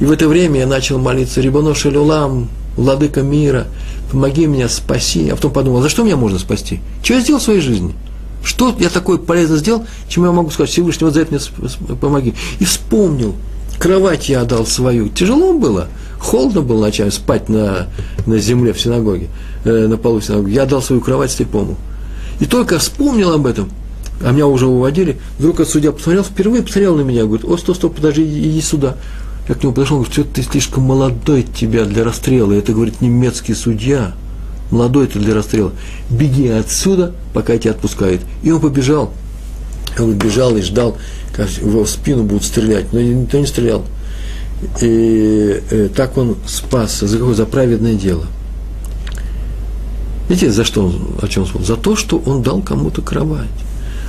И в это время я начал молиться «Рибоно Шелюлам, владыка мира, помоги меня, спаси». А потом подумал, за что меня можно спасти? Что я сделал в своей жизни? Что я такое полезно сделал, чем я могу сказать, Всевышний, вот за это мне помоги. И вспомнил, кровать я отдал свою. Тяжело было, холодно было ночами спать на, на земле в синагоге, э, на полу в синагоге. Я отдал свою кровать слепому. И только вспомнил об этом, а меня уже уводили, вдруг от судья посмотрел, впервые посмотрел на меня, говорит, о, стоп, стоп, подожди, иди сюда. Я к нему подошел, говорю, что ты слишком молодой тебя для расстрела. Это, говорит, немецкий судья молодой ты для расстрела, беги отсюда, пока тебя отпускают. И он побежал. Он бежал и ждал, как его в спину будут стрелять, но никто не стрелял. И э, так он спасся. За какое? За праведное дело. Видите, за что он, о чем он За то, что он дал кому-то кровать.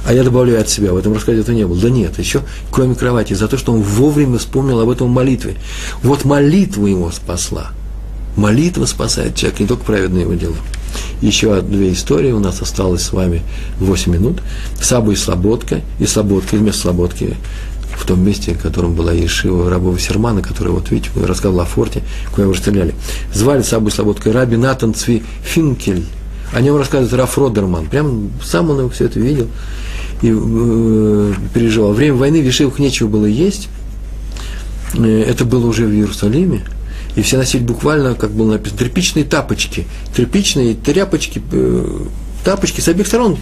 А я добавляю от себя, в этом рассказе это не было. Да нет, еще кроме кровати, за то, что он вовремя вспомнил об этом молитве. Вот молитва его спасла – Молитва спасает человека, не только праведные его дела. Еще две истории, у нас осталось с вами 8 минут. Саба и Слободка, и Слободка, и вместо Слободки в том месте, в котором была Ешива рабова Сермана, который, вот видите, рассказывал о форте, куда его стреляли. Звали Сабу и Слободкой раби Натан Цви Финкель. О нем рассказывает Раф Родерман. Прям сам он все это видел и э, переживал. Время войны в Ешивах нечего было есть. Э, это было уже в Иерусалиме и все носили буквально, как было написано, тряпичные тапочки. Тряпичные тряпочки, э, тапочки с обеих сторон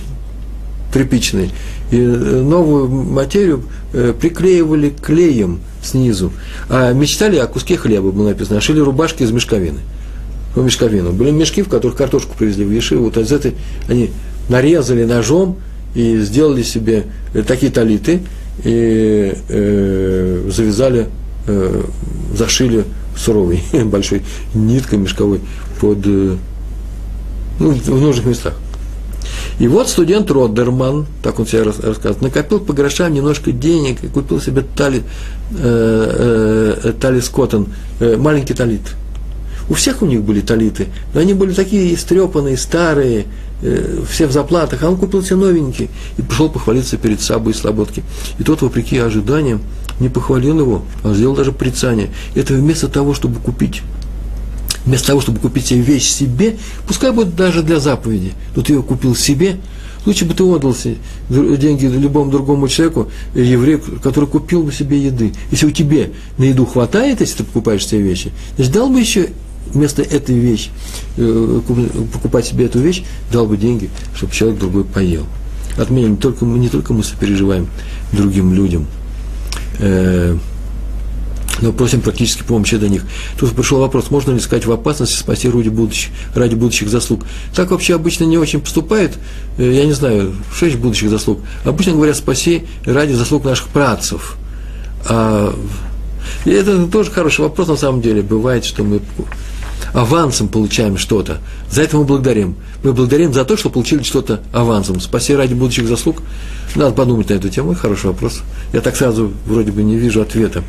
тряпичные. И э, новую материю э, приклеивали клеем снизу. А мечтали о куске хлеба, было написано, а шили рубашки из мешковины. Ну, мешковину. Были мешки, в которых картошку привезли в Ешиву. Вот из этой они нарезали ножом и сделали себе такие талиты и э, завязали, э, зашили суровой, большой ниткой мешковой под, э, ну, в нужных местах. И вот студент Роддерман, так он себе рассказывает, накопил по грошам немножко денег и купил себе тали, э, э, талис коттон, э, маленький талит. У всех у них были талиты, но они были такие истрепанные, старые, э, все в заплатах, а он купил себе новенький и пришел похвалиться перед Сабой и Слободки. И тот, вопреки ожиданиям, не похвалил его, а сделал даже прицание. Это вместо того, чтобы купить вместо того, чтобы купить себе вещь себе, пускай будет даже для заповеди, но ты ее купил себе, Лучше бы ты отдал деньги любому другому человеку, еврею, который купил бы себе еды. Если у тебя на еду хватает, если ты покупаешь себе вещи, значит, дал бы еще вместо этой вещи, э, покупать себе эту вещь, дал бы деньги, чтобы человек другой поел. Отменим, не только, мы не только мы сопереживаем другим людям, э, но просим практически помощи до них. Тут пришел вопрос, можно ли сказать в опасности спасти ради будущих, ради будущих заслуг. Так вообще обычно не очень поступает, э, я не знаю, шесть будущих заслуг. Обычно говорят, спаси ради заслуг наших працев. А, и это тоже хороший вопрос на самом деле. Бывает, что мы авансом получаем что-то. За это мы благодарим. Мы благодарим за то, что получили что-то авансом. Спаси ради будущих заслуг. Надо подумать на эту тему. Хороший вопрос. Я так сразу вроде бы не вижу ответа.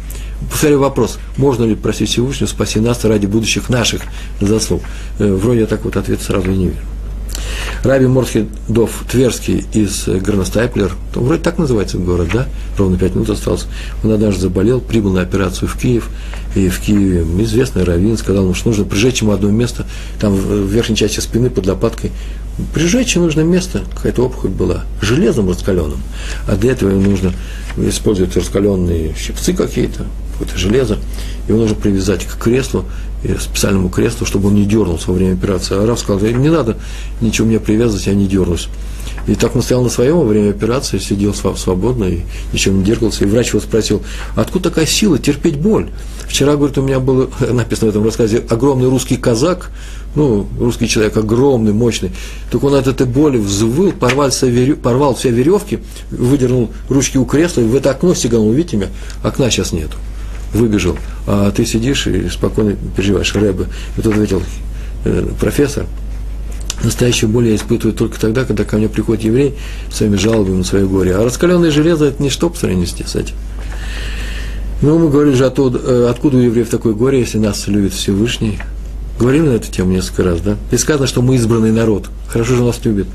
Повторяю вопрос. Можно ли просить Всевышнего спаси нас ради будущих наших заслуг? Э, вроде я так вот ответ сразу не вижу. Раби Морский Дов Тверский из Горностайплер, вроде так называется город, да? Ровно пять минут осталось. Он однажды заболел, прибыл на операцию в Киев, и в Киеве известный раввин сказал ему, что нужно прижечь ему одно место, там в верхней части спины под лопаткой, прижечь нужно место, какая-то опухоль была, железом раскаленным, а для этого ему нужно использовать раскаленные щипцы какие-то, какое-то железо, его нужно привязать к креслу, специальному креслу, чтобы он не дернулся во время операции. А Раф сказал, не надо ничего мне привязывать, я не дернусь. И так он стоял на своем во время операции, сидел свободно и ничего не дергался. И врач его спросил, откуда такая сила терпеть боль? Вчера, говорит, у меня был написано в этом рассказе огромный русский казак, ну, русский человек огромный, мощный. Так он от этой боли взвыл, порвал все, верев, порвал все веревки, выдернул ручки у кресла и в это окно стеганул. Видите меня? Окна сейчас нету выбежал, а ты сидишь и спокойно переживаешь. Рэбе, и тут ответил э, профессор, настоящую боль я испытываю только тогда, когда ко мне приходит еврей своими жалобами на свое горе. А раскаленное железо – это ничто по сравнению с этим. Ну, мы говорили же, оттуда, э, откуда у евреев такое горе, если нас любит Всевышний. Говорили на эту тему несколько раз, да? И сказано, что мы избранный народ. Хорошо же нас любит.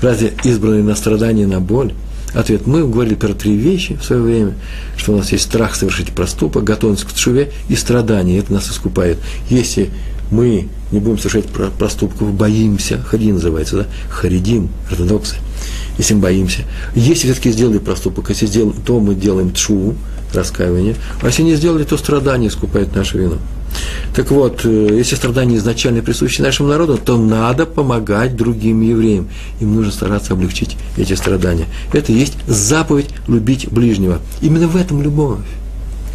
Разве избранный на страдания, на боль? Ответ. Мы говорили про три вещи в свое время, что у нас есть страх совершить проступок, готовность к шуве и страдания. Это нас искупает. Если мы не будем совершать проступков, боимся, хари называется, да, харидим, ортодоксы, если мы боимся. Если все-таки сделали проступок, если сделали, то мы делаем тшуву, раскаивание, а если не сделали, то страдание искупает нашу вину. Так вот, э, если страдания изначально присущи нашему народу, то надо помогать другим евреям. Им нужно стараться облегчить эти страдания. Это и есть заповедь любить ближнего. Именно в этом любовь.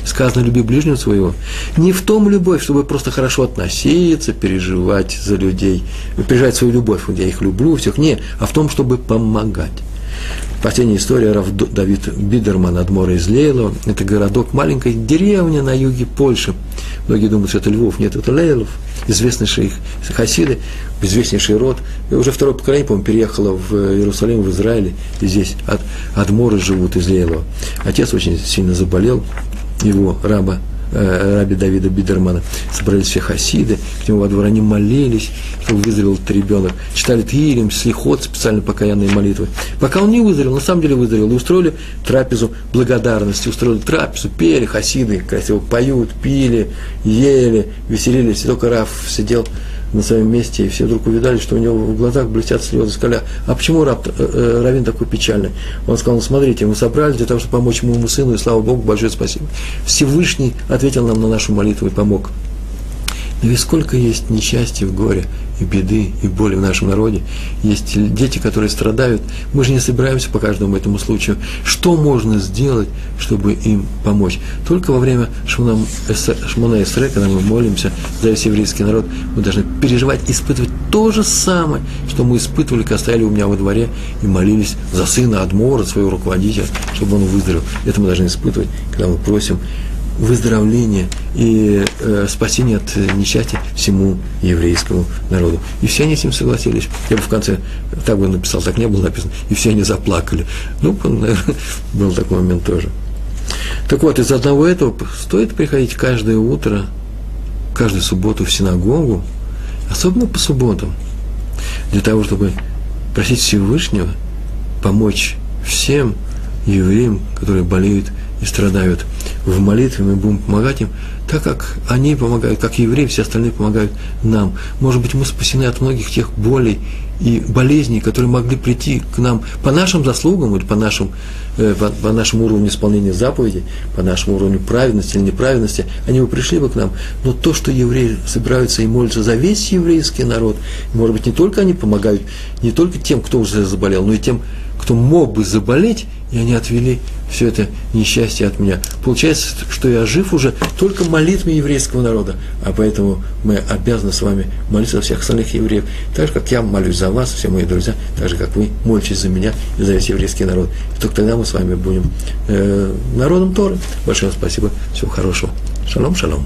Сказано, люби ближнего своего. Не в том любовь, чтобы просто хорошо относиться, переживать за людей, переживать свою любовь, вот я их люблю, всех, не, а в том, чтобы помогать. Последняя история Рав Давид Бидерман от Мора из Лейлова. Это городок, маленькая деревня на юге Польши. Многие думают, что это Львов. Нет, это Лейлов, известнейший хасиды, известнейший род. И уже второе поколение, по-моему, переехало в Иерусалим, в Израиле. И здесь от, от Моры живут из Лейлова. Отец очень сильно заболел, его раба раби Давида Бидермана, собрались все хасиды, к нему во двор, они молились, чтобы выздоровел этот ребенок, читали Тирим, слихот, специально покаянные молитвы. Пока он не выздоровел, на самом деле выздоровел, и устроили трапезу благодарности, устроили трапезу, пели хасиды, красиво поют, пили, ели, веселились, и только Раф сидел на своем месте, и все вдруг увидали, что у него в глазах блестят слезы. Сказали, а почему раб, э, э, Равин такой печальный? Он сказал, ну смотрите, мы собрались для того, чтобы помочь моему сыну, и слава Богу, большое спасибо. Всевышний ответил нам на нашу молитву и помог. Но ведь сколько есть несчастья в горе, и беды, и боли в нашем народе. Есть дети, которые страдают. Мы же не собираемся по каждому этому случаю. Что можно сделать, чтобы им помочь? Только во время Шмона Эсре, когда мы молимся за весь еврейский народ, мы должны переживать, испытывать то же самое, что мы испытывали, когда стояли у меня во дворе и молились за сына Адмора, своего руководителя, чтобы он выздоровел. Это мы должны испытывать, когда мы просим выздоровление и э, спасение от несчастья всему еврейскому народу. И все они с ним согласились. Я бы в конце так бы написал, так не было написано. И все они заплакали. Ну, наверное, был такой момент тоже. Так вот, из одного этого стоит приходить каждое утро, каждую субботу в синагогу, особенно по субботам, для того, чтобы просить Всевышнего помочь всем евреям, которые болеют и страдают в молитве мы будем помогать им, так как они помогают, как евреи, все остальные помогают нам. Может быть, мы спасены от многих тех болей и болезней, которые могли прийти к нам по нашим заслугам или по, нашим, э, по, по нашему уровню исполнения заповедей, по нашему уровню праведности или неправедности, они бы пришли бы к нам. Но то, что евреи собираются и молятся за весь еврейский народ, может быть, не только они помогают, не только тем, кто уже заболел, но и тем, кто мог бы заболеть, и они отвели все это несчастье от меня. Получается, что я жив уже только молитвами еврейского народа, а поэтому мы обязаны с вами молиться за всех остальных евреев, так же, как я молюсь за вас, все мои друзья, так же, как вы молитесь за меня и за весь еврейский народ. И только тогда мы с вами будем э, народом Торы. Большое спасибо, всего хорошего. Шалом, шалом.